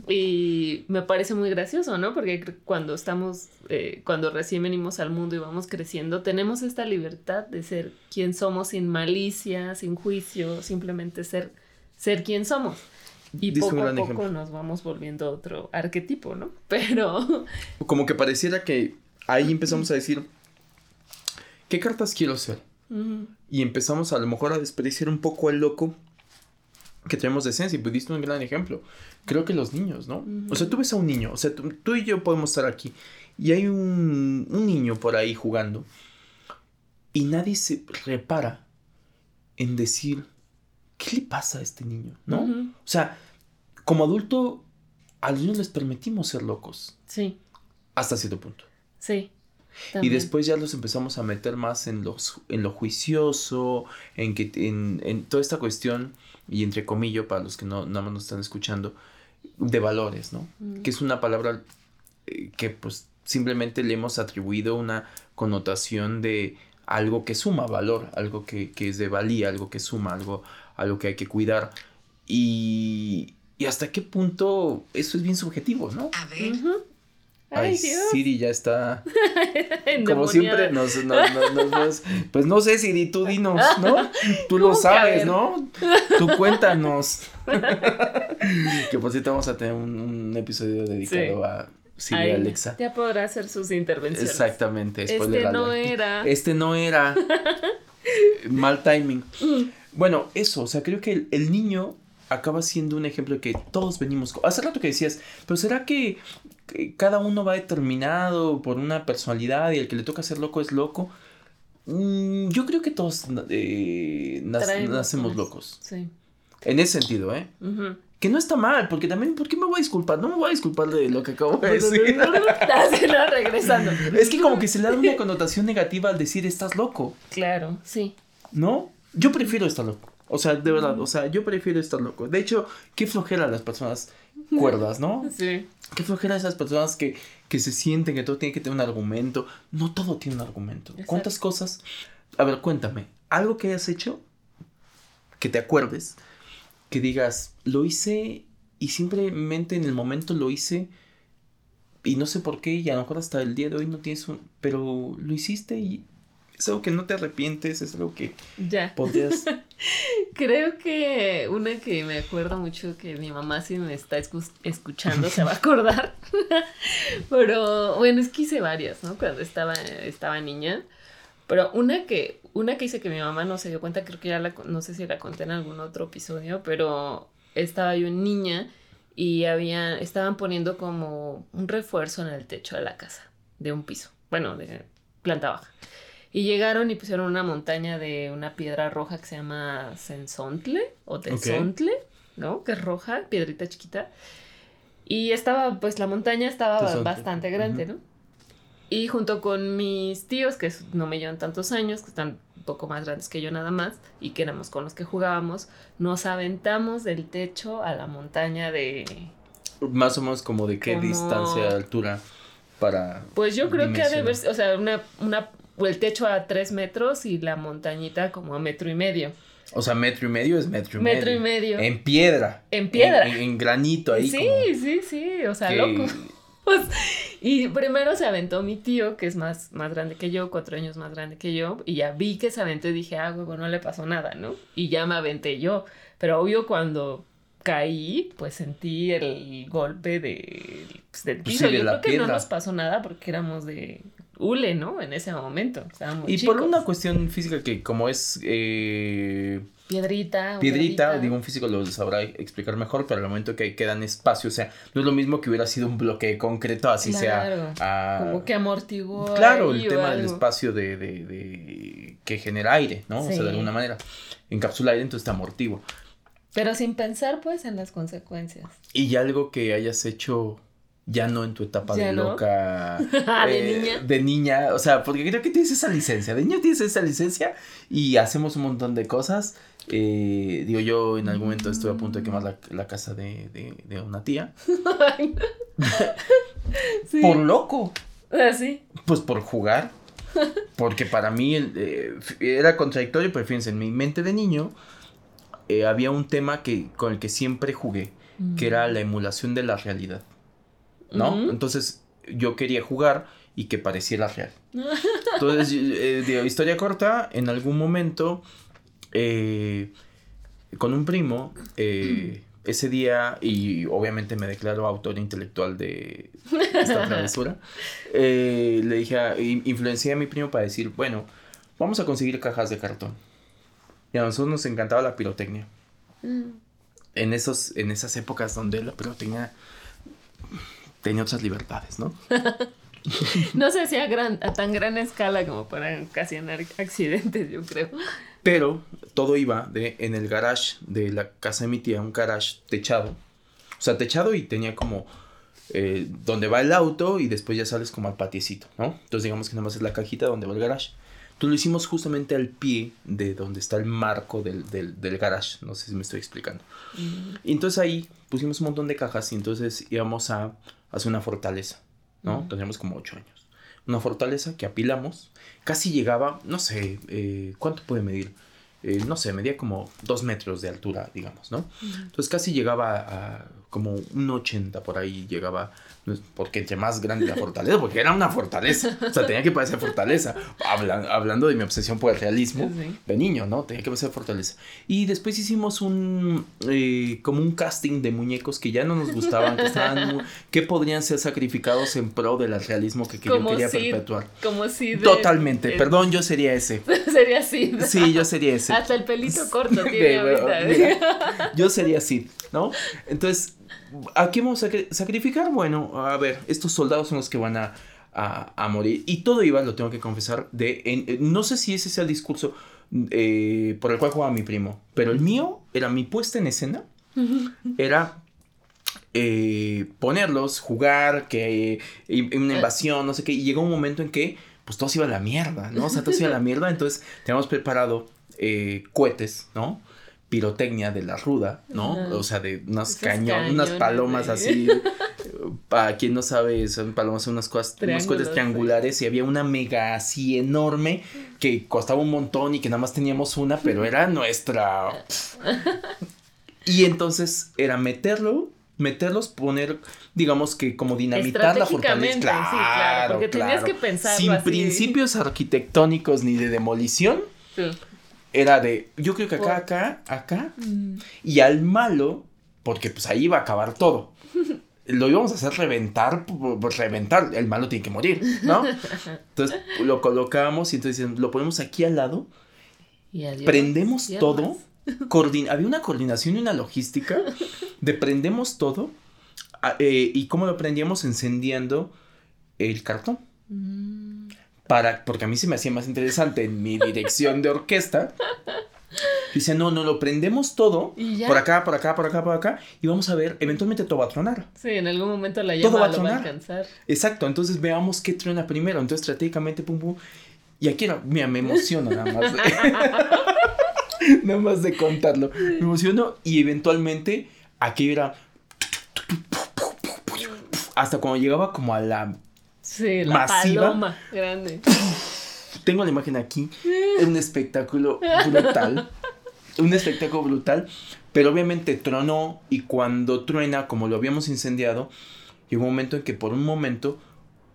Y me parece muy gracioso no porque cuando estamos eh, cuando recién venimos al mundo y vamos creciendo tenemos esta libertad de ser quien somos sin malicia sin juicio simplemente ser ser quien somos. Y poco a poco nos vamos volviendo otro arquetipo no pero como que pareciera que ahí empezamos a decir, ¿qué cartas quiero ser? Y empezamos a lo mejor a desperdiciar un poco el loco que tenemos de esencia. Y pudiste un gran ejemplo. Creo que los niños, ¿no? O sea, tú ves a un niño, o sea, tú, y yo podemos estar aquí y hay un, un, niño por ahí jugando y nadie se repara en decir, ¿qué le pasa a este niño? ¿No? O sea, como adulto, a los niños les permitimos ser locos. Sí. Hasta cierto punto. Sí. Y después ya los empezamos a meter más en, los, en lo juicioso, en, que, en, en toda esta cuestión, y entre comillas, para los que no, nada más nos están escuchando, de valores, ¿no? Mm. Que es una palabra eh, que pues simplemente le hemos atribuido una connotación de algo que suma valor, algo que, que es de valía, algo que suma, algo, algo que hay que cuidar. Y, y hasta qué punto eso es bien subjetivo, ¿no? A ver. Ay, Siri ya está. Como siempre, nos, nos, Pues no sé, Siri, tú dinos, ¿no? Tú lo sabes, ¿no? Tú cuéntanos. que por cierto vamos a tener un, episodio dedicado a Siri Alexa. Ya podrá hacer sus intervenciones. Exactamente. Este no era. Este no era. Mal timing. Mm. Bueno, eso, o sea, creo que el, niño acaba siendo un ejemplo de que todos venimos. Hace rato que decías, pero ¿será que cada uno va determinado por una personalidad y el que le toca ser loco es loco? Mm, yo creo que todos eh, nacemos locos. Sí. En ese sentido, ¿eh? Que no está mal, porque también, ¿por qué me voy a disculpar? No me voy a disculpar de lo que acabo de decir. no, regresando. Es que como que se le da una connotación negativa al decir estás loco. Claro, sí. ¿No? Yo prefiero estar loco. O sea, de verdad, o sea, yo prefiero estar loco. De hecho, qué flojera las personas cuerdas, ¿no? Sí. Qué flojera esas personas que, que se sienten que todo tiene que tener un argumento. No todo tiene un argumento. ¿Cuántas cosas? A ver, cuéntame. Algo que hayas hecho, que te acuerdes, que digas, lo hice y simplemente en el momento lo hice y no sé por qué y a lo mejor hasta el día de hoy no tienes un... Pero lo hiciste y es algo que no te arrepientes, es algo que ya. podrías... Creo que una que me acuerdo mucho que mi mamá si me está escuchando se va a acordar. Pero bueno, es que hice varias, ¿no? Cuando estaba, estaba niña. Pero una que, una que hice que mi mamá no se dio cuenta, creo que ya la, no sé si la conté en algún otro episodio, pero estaba yo niña y había, estaban poniendo como un refuerzo en el techo de la casa, de un piso, bueno, de planta baja. Y llegaron y pusieron una montaña de una piedra roja que se llama Sensontle o Tensontle, ¿no? Que es roja, piedrita chiquita. Y estaba, pues la montaña estaba bastante grande, ¿no? Y junto con mis tíos, que no me llevan tantos años, que están un poco más grandes que yo nada más, y que éramos con los que jugábamos, nos aventamos del techo a la montaña de... Más o menos como de qué distancia de altura para... Pues yo creo que ha de haber, o sea, una, una el techo a tres metros y la montañita como a metro y medio. O sea, metro y medio es metro y medio. Metro y medio. En piedra. En piedra. En, granito ahí. Sí, sí, sí. O sea, loco. y primero se aventó mi tío, que es más, más grande que yo, cuatro años más grande que yo, y ya vi que se aventó y dije, ah, huevo, no le pasó nada, ¿no? Y ya me aventé yo. Pero obvio, cuando caí, pues sentí el golpe de, pues, del pues piso. yo creo que no nos pasó nada porque éramos de hule, ¿no? En ese momento. y por una cuestión física que como es... Eh, piedrita. Piedrita, digo, un físico lo sabrá explicar mejor, pero al momento que quedan espacio, o sea, no es lo mismo que hubiera sido un bloque de concreto, así sea... como que amortiguó. Claro, el tema del espacio de, de, de, que genera aire, ¿no? O sea, de alguna manera. Encapsula aire, entonces está amortiguo. Pero sin pensar, pues, en las consecuencias. Y algo que hayas hecho ya no en tu etapa de loca. Ah, de eh, niña. De niña, o sea, porque creo que tienes esa licencia. De niña tienes esa licencia y hacemos un montón de cosas. Eh, digo, yo en algún momento estuve a punto de quemar la, casa de, de, una tía. Por loco. Así. Ah, pues por jugar. Porque para mí eh, era contradictorio, pero fíjense, en mi mente de niño había un tema que, con el que siempre jugué, que era la emulación de la realidad. ¿No? Entonces yo quería jugar y que pareciera real. Entonces, eh, historia corta, en algún momento, eh, con un primo, eh, ese día, y obviamente me declaro autor intelectual de esta travesura, le dije, a, influencié a mi primo para decir, bueno, vamos a conseguir cajas de cartón. Y a nosotros nos encantaba la pirotecnia. Mm. En, esos, en esas épocas donde la pirotecnia tenía otras libertades, ¿no? no se hacía gran, a tan gran escala como para ocasionar accidentes, yo creo. Pero todo iba de en el garage de la casa de mi tía, un garage techado. O sea, techado y tenía como eh, donde va el auto y después ya sales como al patiecito, ¿no? Entonces digamos que nada más es la cajita donde va el garage. Entonces lo hicimos justamente al pie de donde está el marco del, del, del garage. No sé si me estoy explicando. Y entonces ahí pusimos un montón de cajas y entonces íbamos a hace una fortaleza, ¿no? Teníamos como ocho años. Una fortaleza que apilamos, casi llegaba, no sé, eh, ¿cuánto puede medir? Eh, no sé, medía como dos metros de altura, digamos, ¿no? Entonces casi llegaba a como un 80 por ahí llegaba porque entre más grande la fortaleza, porque era una fortaleza, o sea, tenía que parecer fortaleza, hablando de mi obsesión por el realismo de niño, ¿no? Tenía que parecer fortaleza. Y después hicimos un, eh, como un casting de muñecos que ya no nos gustaban, que estaban, que podrían ser sacrificados en pro del realismo que, yo quería perpetuar. Como si Totalmente, perdón, yo sería ese. sería Sid. Sí, yo sería ese. Hasta el pelito corto tiene ¿eh? yo sería Sid, ¿no? Entonces, ¿A quién vamos a sacrificar? Bueno, a ver, estos soldados son los que van a, morir. Y todo iba, lo tengo que confesar, de... no sé si ese sea el discurso eh, por el cual jugaba mi primo, pero el mío era mi puesta en escena. Era eh, ponerlos, jugar, que una invasión, no sé qué. Y llegó un momento en que, pues todo se iba a la mierda, ¿no? O sea, todo se iba a la mierda. Entonces, teníamos preparado eh, cohetes, ¿no? Pirotecnia de la ruda, ¿no? O sea, de unas cañones, unas palomas así. Para quien no sabe, son palomas, son unas cosas, unos cohetes triangulares y había una mega así enorme que costaba un montón y que nada más teníamos una, pero era nuestra. y entonces era meterlo, meterlos, poner, digamos que como dinamitar la fortaleza. Claro, sí, claro, porque tenías que pensar. Sin principios arquitectónicos ni de demolición. Sí era de, yo creo que acá, acá, acá, mm. y al malo, porque pues ahí iba a acabar todo. Lo íbamos a hacer reventar, reventar, el malo tiene que morir, ¿no? Entonces lo colocamos y entonces lo ponemos aquí al lado, y prendemos todo, había una coordinación y una logística de prendemos todo, eh, y cómo lo prendíamos encendiendo el cartón. Mm para, porque a mí se me hacía más interesante en mi dirección de orquesta. Dice, no, no, lo prendemos todo, por acá, por acá, por acá, por acá, y vamos a ver, eventualmente todo va a tronar. Sí, en algún momento la llama va, lo va a alcanzar. Exacto, entonces veamos qué truena primero, entonces estratégicamente, pum, pum, y aquí era, mira, me emociono nada más. nada más de contarlo, me emociono, y eventualmente aquí era, hasta cuando llegaba como a la Sí, la paloma grande. Tengo la imagen aquí. Es un espectáculo brutal. un espectáculo brutal. Pero obviamente tronó y cuando truena, como lo habíamos incendiado, llegó un momento en que por un momento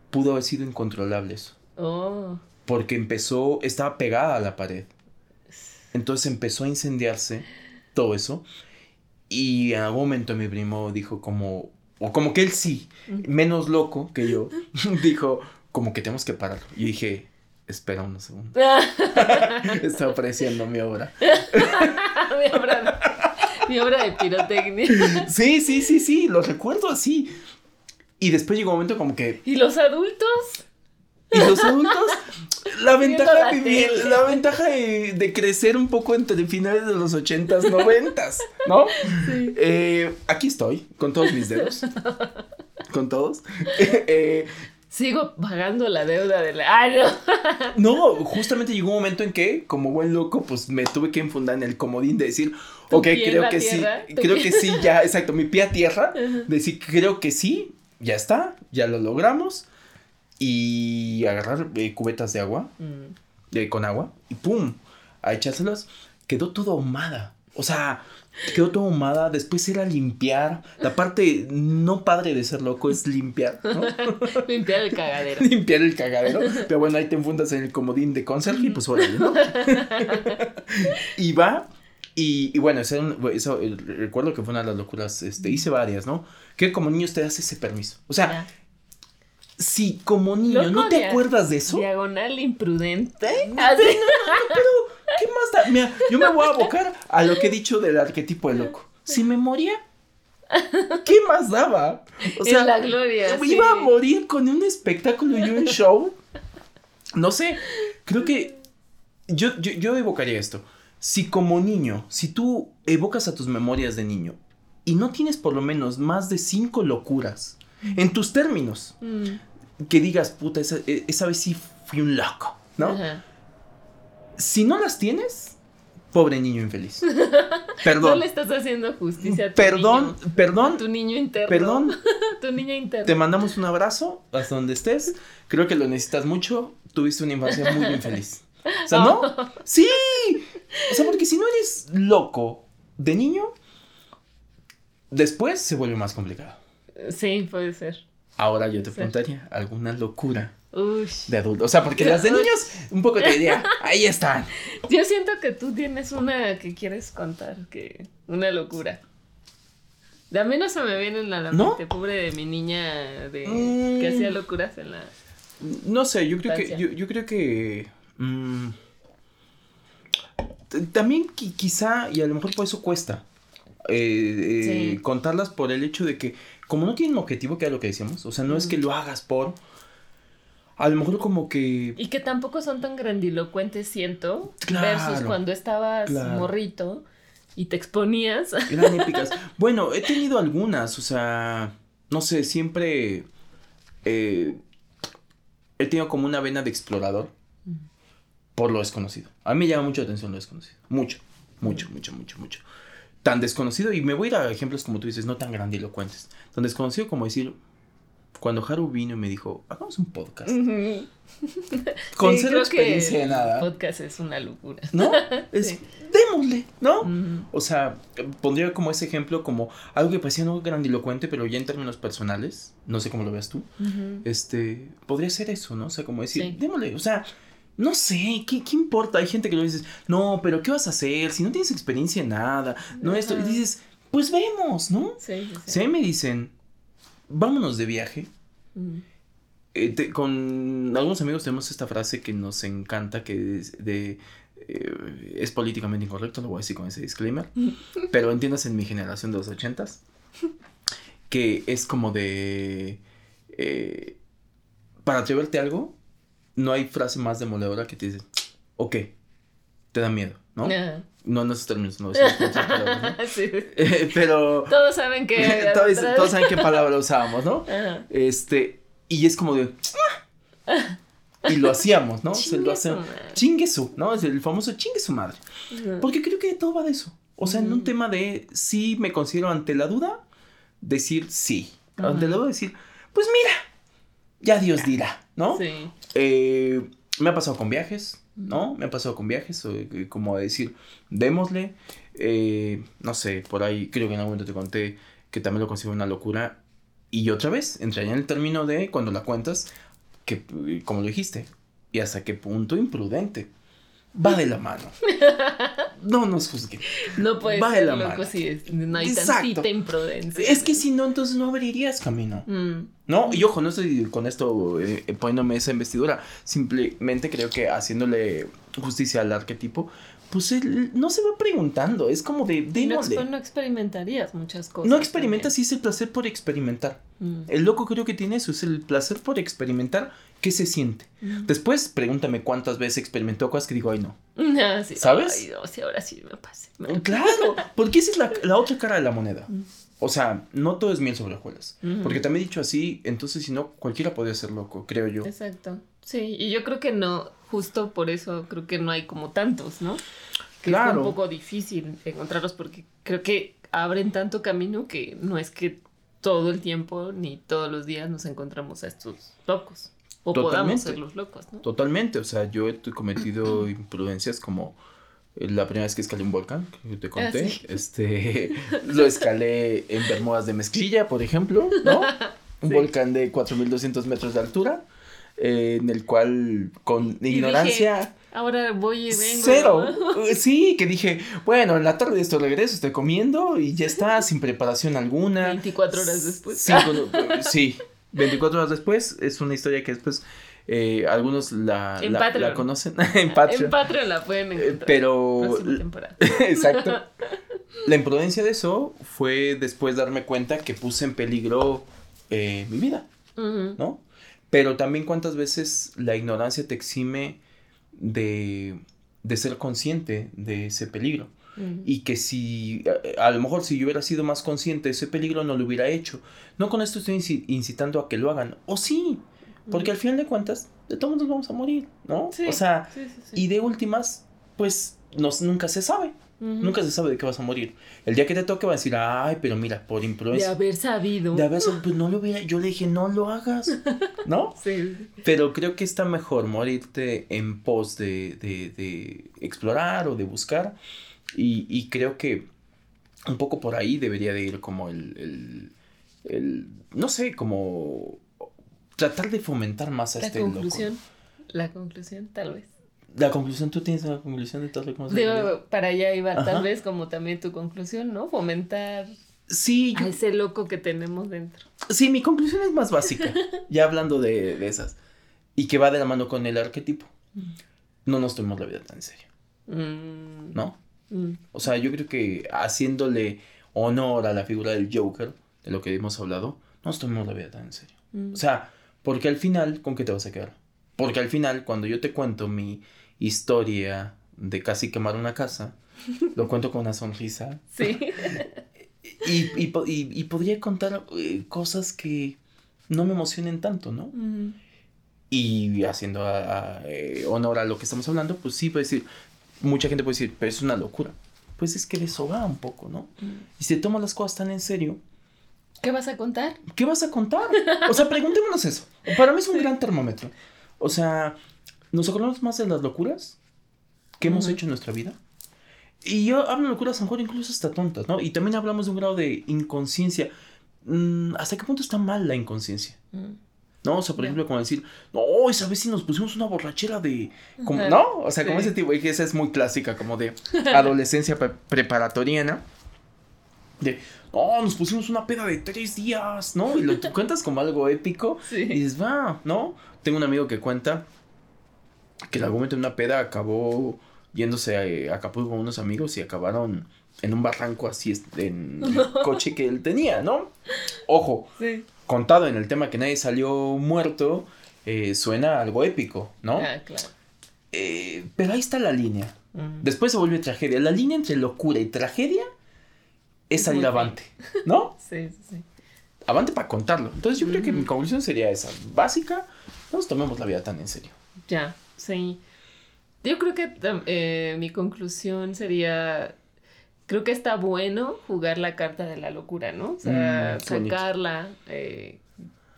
pudo haber sido incontrolable eso. Oh. Porque empezó, estaba pegada a la pared. Entonces empezó a incendiarse todo eso. Y en algún momento mi primo dijo como, o como que él sí, menos loco que yo, dijo, como que tenemos que pararlo. Y dije, espera unos segundos. Estaba apreciando mi obra. mi obra. Mi obra de pirotecnia. Sí, sí, sí, sí, lo recuerdo así. Y después llegó un momento como que... ¿Y los adultos? Y los adultos, la ventaja, de, la ventaja de, crecer un poco entre finales de los ochentas, noventas, ¿no? Sí. Eh, aquí estoy, con todos mis dedos. con todos. Eh, Sigo pagando la deuda de la... no! justamente llegó un momento en que, como buen loco, pues me tuve que enfundar en el comodín de decir, ok, creo que sí, creo que sí, ya, exacto, mi pie a tierra, decir, creo que sí, ya está, ya lo logramos y agarrar eh, cubetas de agua, mm. con agua, y pum, a echárselas, quedó todo ahumada. O sea, quedó todo ahumada, después era limpiar. La parte no padre de ser loco es limpiar, ¿no? limpiar el cagadero. limpiar el cagadero. Pero bueno, ahí te enfundas en el comodín de conserje y pues órale, ¿no? y va, y, bueno, eso, eso recuerdo que fue una de las locuras, este, hice varias, ¿no? Que como niño te das ese permiso. O sea, si como niño no te acuerdas de eso. Diagonal imprudente. pero, ¿qué más da? Mira, yo me voy a abocar a lo que he dicho del arquetipo de loco. Si me moría, ¿qué más daba? O sea, la gloria. Iba a morir con un espectáculo y un show. No sé, creo que yo, yo, yo evocaría esto. Si como niño, si tú evocas a tus memorias de niño y no tienes por lo menos más de cinco locuras en tus términos. Mm. Que digas, puta, e, esa, vez sí fui un loco, ¿no? Si no las tienes, pobre niño infeliz. Perdón. No le estás haciendo justicia a tu Perdón, niño, perdón. tu niño interno. Perdón. tu niña interna. Te mandamos un abrazo hasta donde estés. Creo que lo necesitas mucho. Tuviste una infancia muy infeliz. O sea, ¿no? Sí. O sea, porque si no eres loco de niño, Después se vuelve más complicado. Sí, puede ser. Ahora yo te preguntaría, ¿alguna locura de adulto? O sea, porque las de niños un poco te diría, ahí están. Yo siento que tú tienes una que quieres contar, que una locura. De a mí no se me viene en la mente, pobre de mi niña de que hacía mm. locuras en la. No sé, yo creo que. Yo, creo que. Mm, también quizá, y a lo mejor por eso cuesta. Eh, eh, contarlas por el hecho de que, como no tienen objetivo, que era lo que decíamos, o sea, no es que lo hagas por. A lo mejor como que. Y que tampoco son tan grandilocuentes, siento. versus cuando estabas morrito y te exponías. Eran épicas. Bueno, he tenido algunas, o sea, no sé, siempre eh, he tenido como una vena de explorador por lo desconocido. A mí me llama mucho la atención lo desconocido. Mucho, mucho, mucho, mucho, mucho. Tan desconocido, y me voy a ir a ejemplos como tú dices, no tan grandilocuentes. Tan desconocido como decir, cuando Haru vino y me dijo, hagamos un podcast. Con cero experiencia de nada. podcast es una locura. ¿No? Es, démosle, ¿no? O sea, pondría como ese ejemplo como algo que parecía no grandilocuente, pero ya en términos personales, no sé cómo lo veas tú, este, podría ser eso, ¿no? O sea, como decir, démosle, o sea, no sé, ¿qué, ¿qué, importa? Hay gente que lo dice, no, pero ¿qué vas a hacer? Si no tienes experiencia en nada, no esto, y dices, pues vemos, ¿no? Sí, sí, Si me dicen, vámonos de viaje, eh, con algunos amigos tenemos esta frase que nos encanta, que es de... Eh, es políticamente incorrecto, lo voy a decir con ese disclaimer, pero entiendas en mi generación de los ochentas, que es como de... Eh, para atreverte a algo, no hay frase más demoledora que te dice, ok, te da miedo, ¿no? No en esos términos, no. sí. pero... Todos saben que... todos, todos, saben qué palabra usábamos, ¿no? Este, y es como de... y lo hacíamos, ¿no? Se lo hacemos. Chingue su, ¿no? Es el famoso chingue su madre. Porque creo que todo va de eso. O sea, en un tema de sí me considero ante la duda, decir sí. Ante la duda decir, pues mira, ya Dios dirá, ¿no? Sí. Eh, me ha pasado con viajes, ¿no? Me ha pasado con viajes, eh, como decir, démosle. Eh, no sé, por ahí creo que en algún momento te conté que también lo considero una locura. Y otra vez, entraría en el término de cuando la cuentas, que como lo dijiste, y hasta qué punto imprudente. Va de la mano. No nos juzguen. No puede va de la mano. si no hay tantita imprudencia. Es que si no, entonces no abrirías camino. Mm. ¿No? Y ojo, no estoy con esto eh, poniéndome esa investidura. Simplemente creo que haciéndole justicia al arquetipo, pues él no se va preguntando, es como de, no, no, experimentarías muchas cosas. No experimentas, sí es el placer por experimentar. Mm. El loco creo que tiene eso, es el placer por experimentar qué se siente. Después pregúntame cuántas veces experimentó cosas que digo, ay no. Ah, ¿Sabes? Ay, no, ahora sí me pasa. Claro, porque esa es la, la otra cara de la moneda. O sea, no todo es miel sobre hojuelas. Porque también he dicho así, entonces si no, cualquiera podría ser loco, creo yo. Exacto. Sí, y yo creo que no, justo por eso creo que no hay como tantos, ¿no? Que claro. es un poco difícil encontrarlos porque creo que abren tanto camino que no es que todo el tiempo ni todos los días nos encontramos a estos locos. O podamos ser los locos, ¿no? Totalmente, o sea, yo he cometido imprudencias como la primera vez que escalé un volcán, que te conté, ah, este, lo escalé en Bermudas de Mezclilla, por ejemplo, ¿no? Un volcán de 4200 metros de altura. Eh, en el cual con ignorancia... Ahora voy y vengo. Cero. Sí, que dije, bueno, en la tarde de esto regreso, estoy comiendo y ya está, sin preparación alguna. 24 horas después. sí, 24 horas después. Es una historia que después eh, algunos la, la, conocen. en Patreon. En Patreon la pueden eh, encontrar. Pero. Exacto. La imprudencia de eso fue después darme cuenta que puse en peligro mi vida. ¿No? Pero también cuántas veces la ignorancia te exime de, de ser consciente de ese peligro. Y que si, a, lo mejor si yo hubiera sido más consciente de ese peligro, no lo hubiera hecho. No con esto estoy incitando a que lo hagan. O sí, porque al final de cuentas, de todos nos vamos a morir, ¿no? o sea, y de últimas, pues nos, nunca se sabe. Nunca se sabe de qué vas a morir. El día que te toque va a decir, ay, pero mira, por imprudencia. De haber sabido. De haber sabido, pues no lo hubiera, yo le dije, no lo hagas, ¿no? Sí. Pero creo que está mejor morirte en pos de, de, de explorar o de buscar. Y, y creo que un poco por ahí debería de ir como el, el, el no sé, como tratar de fomentar más a la este conclusión, La conclusión, tal vez. La conclusión, tú tienes la conclusión de todo lo que Digo, para allá iba, tal vez como también tu conclusión, ¿no? Fomentar sí, a ese loco que tenemos dentro. Sí, mi conclusión es más básica, ya hablando de, de, esas, y que va de la mano con el arquetipo. Mm. No nos tomemos la vida tan en serio. Mm. ¿No? Mm. O sea, yo creo que haciéndole honor a la figura del Joker, de lo que hemos hablado, no nos tomemos la vida tan en serio. O sea, porque al final, ¿con qué te vas a quedar? Porque al final, cuando yo te cuento mi historia de casi quemar una casa, lo cuento con una sonrisa. Sí. y, y, podría contar eh, cosas que no me emocionen tanto, ¿no? Y haciendo eh, honor a lo que estamos hablando, pues sí, puede decir, mucha gente puede decir, pero es una locura. Pues es que le sobra un poco, ¿no? Y si te tomas las cosas tan en serio. ¿Qué vas a contar? ¿Qué vas a contar? O sea, preguntémonos eso. Para mí es un gran termómetro. O sea, ¿nos acordamos más de las locuras que hemos hecho en nuestra vida? Y yo hablo de locuras, a lo mejor incluso hasta tontas, ¿no? Y también hablamos de un grado de inconsciencia. Mm, ¿Hasta qué punto está mal la inconsciencia? Mm. ¿No? O sea, por ejemplo, como decir, no, esa vez si nos pusimos una borrachera de. Como, ¿No? O sea, como ese tipo, y que esa es muy clásica, como de adolescencia preparatoriana. De, no, nos pusimos una peda de tres días, ¿no? Y lo cuentas como algo épico. Y dices, va, ¿no? Tengo un amigo que cuenta que en algún momento en una peda acabó yéndose a, Acapulco con unos amigos y acabaron en un barranco así en el coche que él tenía, ¿no? Ojo, contado en el tema que nadie salió muerto, eh, suena algo épico, ¿no? Ah, claro. Eh, pero ahí está la línea. Después se vuelve tragedia. La línea entre locura y tragedia es, salir avante, ¿no? sí, sí. Avante para contarlo. Entonces yo creo que mi conclusión sería esa. Básica, no nos tomemos la vida tan en serio. Ya, sí. Yo creo que eh, mi conclusión sería, creo que está bueno jugar la carta de la locura, ¿no? O sea, mm, sacarla eh,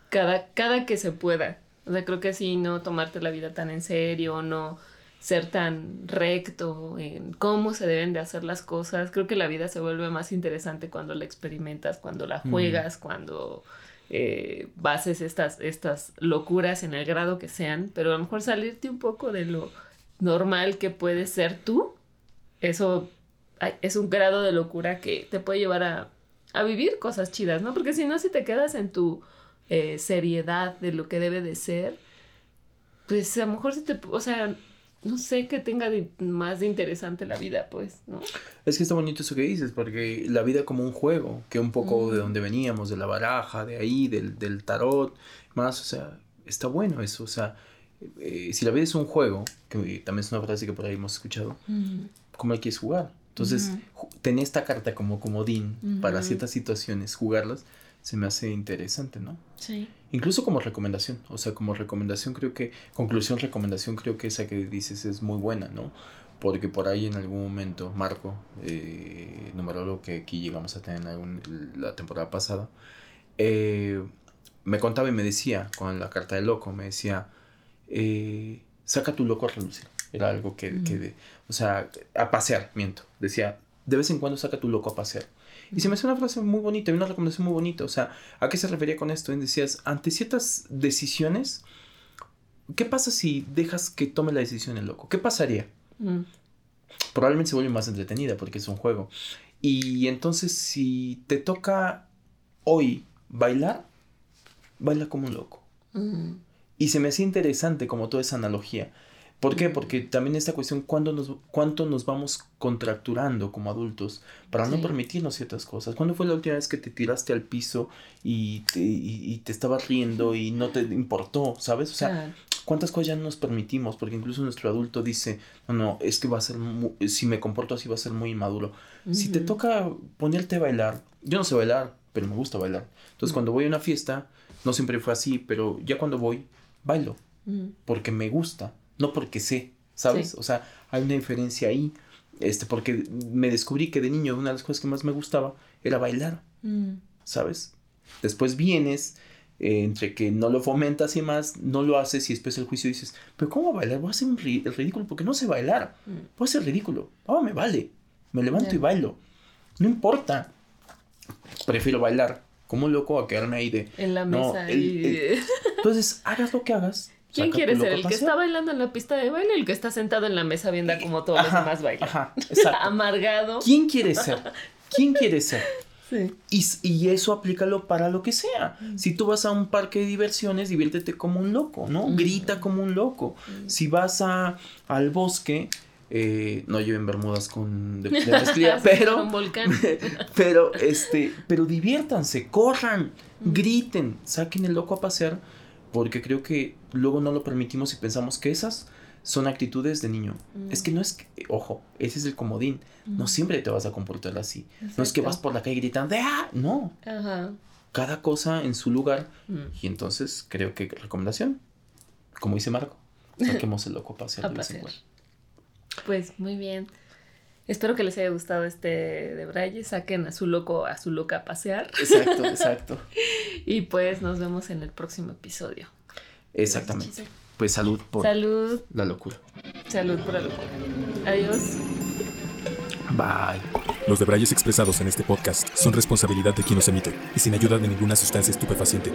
cada, cada que se pueda. O sea, creo que sí, no tomarte la vida tan en serio, no ser tan recto en cómo se deben de hacer las cosas. Creo que la vida se vuelve más interesante cuando la experimentas, cuando la mm. juegas, cuando eh, bases estas, estas locuras en el grado que sean, pero a lo mejor salirte un poco de lo normal que puedes ser tú, eso es un grado de locura que te puede llevar a, a vivir cosas chidas, ¿no? Porque si no, si te quedas en tu eh, seriedad de lo que debe de ser, pues a lo mejor si te, o sea, no sé qué tenga más de interesante la vida, pues, ¿no? Es que está bonito eso que dices, porque la vida como un juego, que un poco de donde veníamos, de la baraja, de ahí, del, del tarot, más, o sea, está bueno eso, o sea, eh, si la vida es un juego, que también es una frase que por ahí hemos escuchado, ¿cómo hay que jugar? Entonces, tener esta carta como comodín para ciertas situaciones, jugarlas, se me hace interesante, ¿no? Sí. Incluso como recomendación, o sea, como recomendación creo que, conclusión, recomendación creo que esa que dices es muy buena, ¿no? Porque por ahí en algún momento, Marco, eh, numerólogo que aquí llegamos a tener en la temporada pasada, eh, me contaba y me decía, con la carta de loco, me decía, eh, saca tu loco a relucir. Era algo que, que o sea, a pasear, miento. Decía, de vez en cuando saca tu loco a pasear. Y se me hace una frase muy bonita y una recomendación muy bonita. O sea, ¿a qué se refería con esto? Y decías, ante ciertas decisiones, ¿qué pasa si dejas que tome la decisión el loco? ¿Qué pasaría? Mm. Probablemente se vuelve más entretenida porque es un juego. Y entonces, si te toca hoy bailar, baila como un loco. Mm. Y se me hace interesante como toda esa analogía. ¿Por qué? Porque también esta cuestión, ¿cuándo nos, ¿cuánto nos vamos contracturando como adultos para no permitirnos ciertas cosas? ¿Cuándo fue la última vez que te tiraste al piso y te, y, te estabas riendo y no te importó, ¿sabes? O sea, ¿cuántas cosas ya no nos permitimos? Porque incluso nuestro adulto dice, no, no, es que va a ser, si me comporto así va a ser muy inmaduro. Si te toca ponerte a bailar, yo no sé bailar, pero me gusta bailar. Entonces, cuando voy a una fiesta, no siempre fue así, pero ya cuando voy, bailo, porque me gusta, no porque sé, ¿sabes? O sea, hay una diferencia ahí, este, porque me descubrí que de niño una de las cosas que más me gustaba era bailar, mm. ¿sabes? Después vienes, eh, entre que no lo fomentas y más, no lo haces y después el juicio dices, pero ¿cómo bailar? Voy a hacer un el ridículo porque no sé bailar, mm. voy a hacer ridículo, ah, me vale, me levanto y bailo. No importa. Prefiero bailar como un loco a quedarme ahí de... En la mesa. Entonces, hagas lo que hagas. ¿Quién quiere ser? ¿El que está bailando en la pista de baile o el que está sentado en la mesa viendo como todos los demás bailan? Ajá, exacto. Amargado. ¿Quién quiere ser? ¿Quién quiere ser? Sí. Y, eso aplícalo para lo que sea. Mm. Si tú vas a un parque de diversiones, diviértete como un loco, ¿no? Mm. Grita como un loco. Mm. Si vas a, al bosque, eh, no lleven bermudas con de, pero un volcán. pero este, pero diviértanse, corran, griten, saquen el loco a pasear, porque creo que luego no lo permitimos y pensamos que esas son actitudes de niño. Es que no es que, ojo, ese es el comodín. No siempre te vas a comportar así. No es que vas por la calle gritando, ¡ah! No. Cada cosa en su lugar. Y entonces creo que recomendación, como dice Marco, saquemos el loco a pasear. Pues muy bien. Espero que les haya gustado este de Braille. Saquen a su loco, a su loca a pasear. Exacto, exacto. y pues nos vemos en el próximo episodio. Exactamente. Pues salud por salud. la locura. Salud por la locura. Adiós. Bye. Los debrayes expresados en este podcast son responsabilidad de quien los emite y sin ayuda de ninguna sustancia estupefaciente.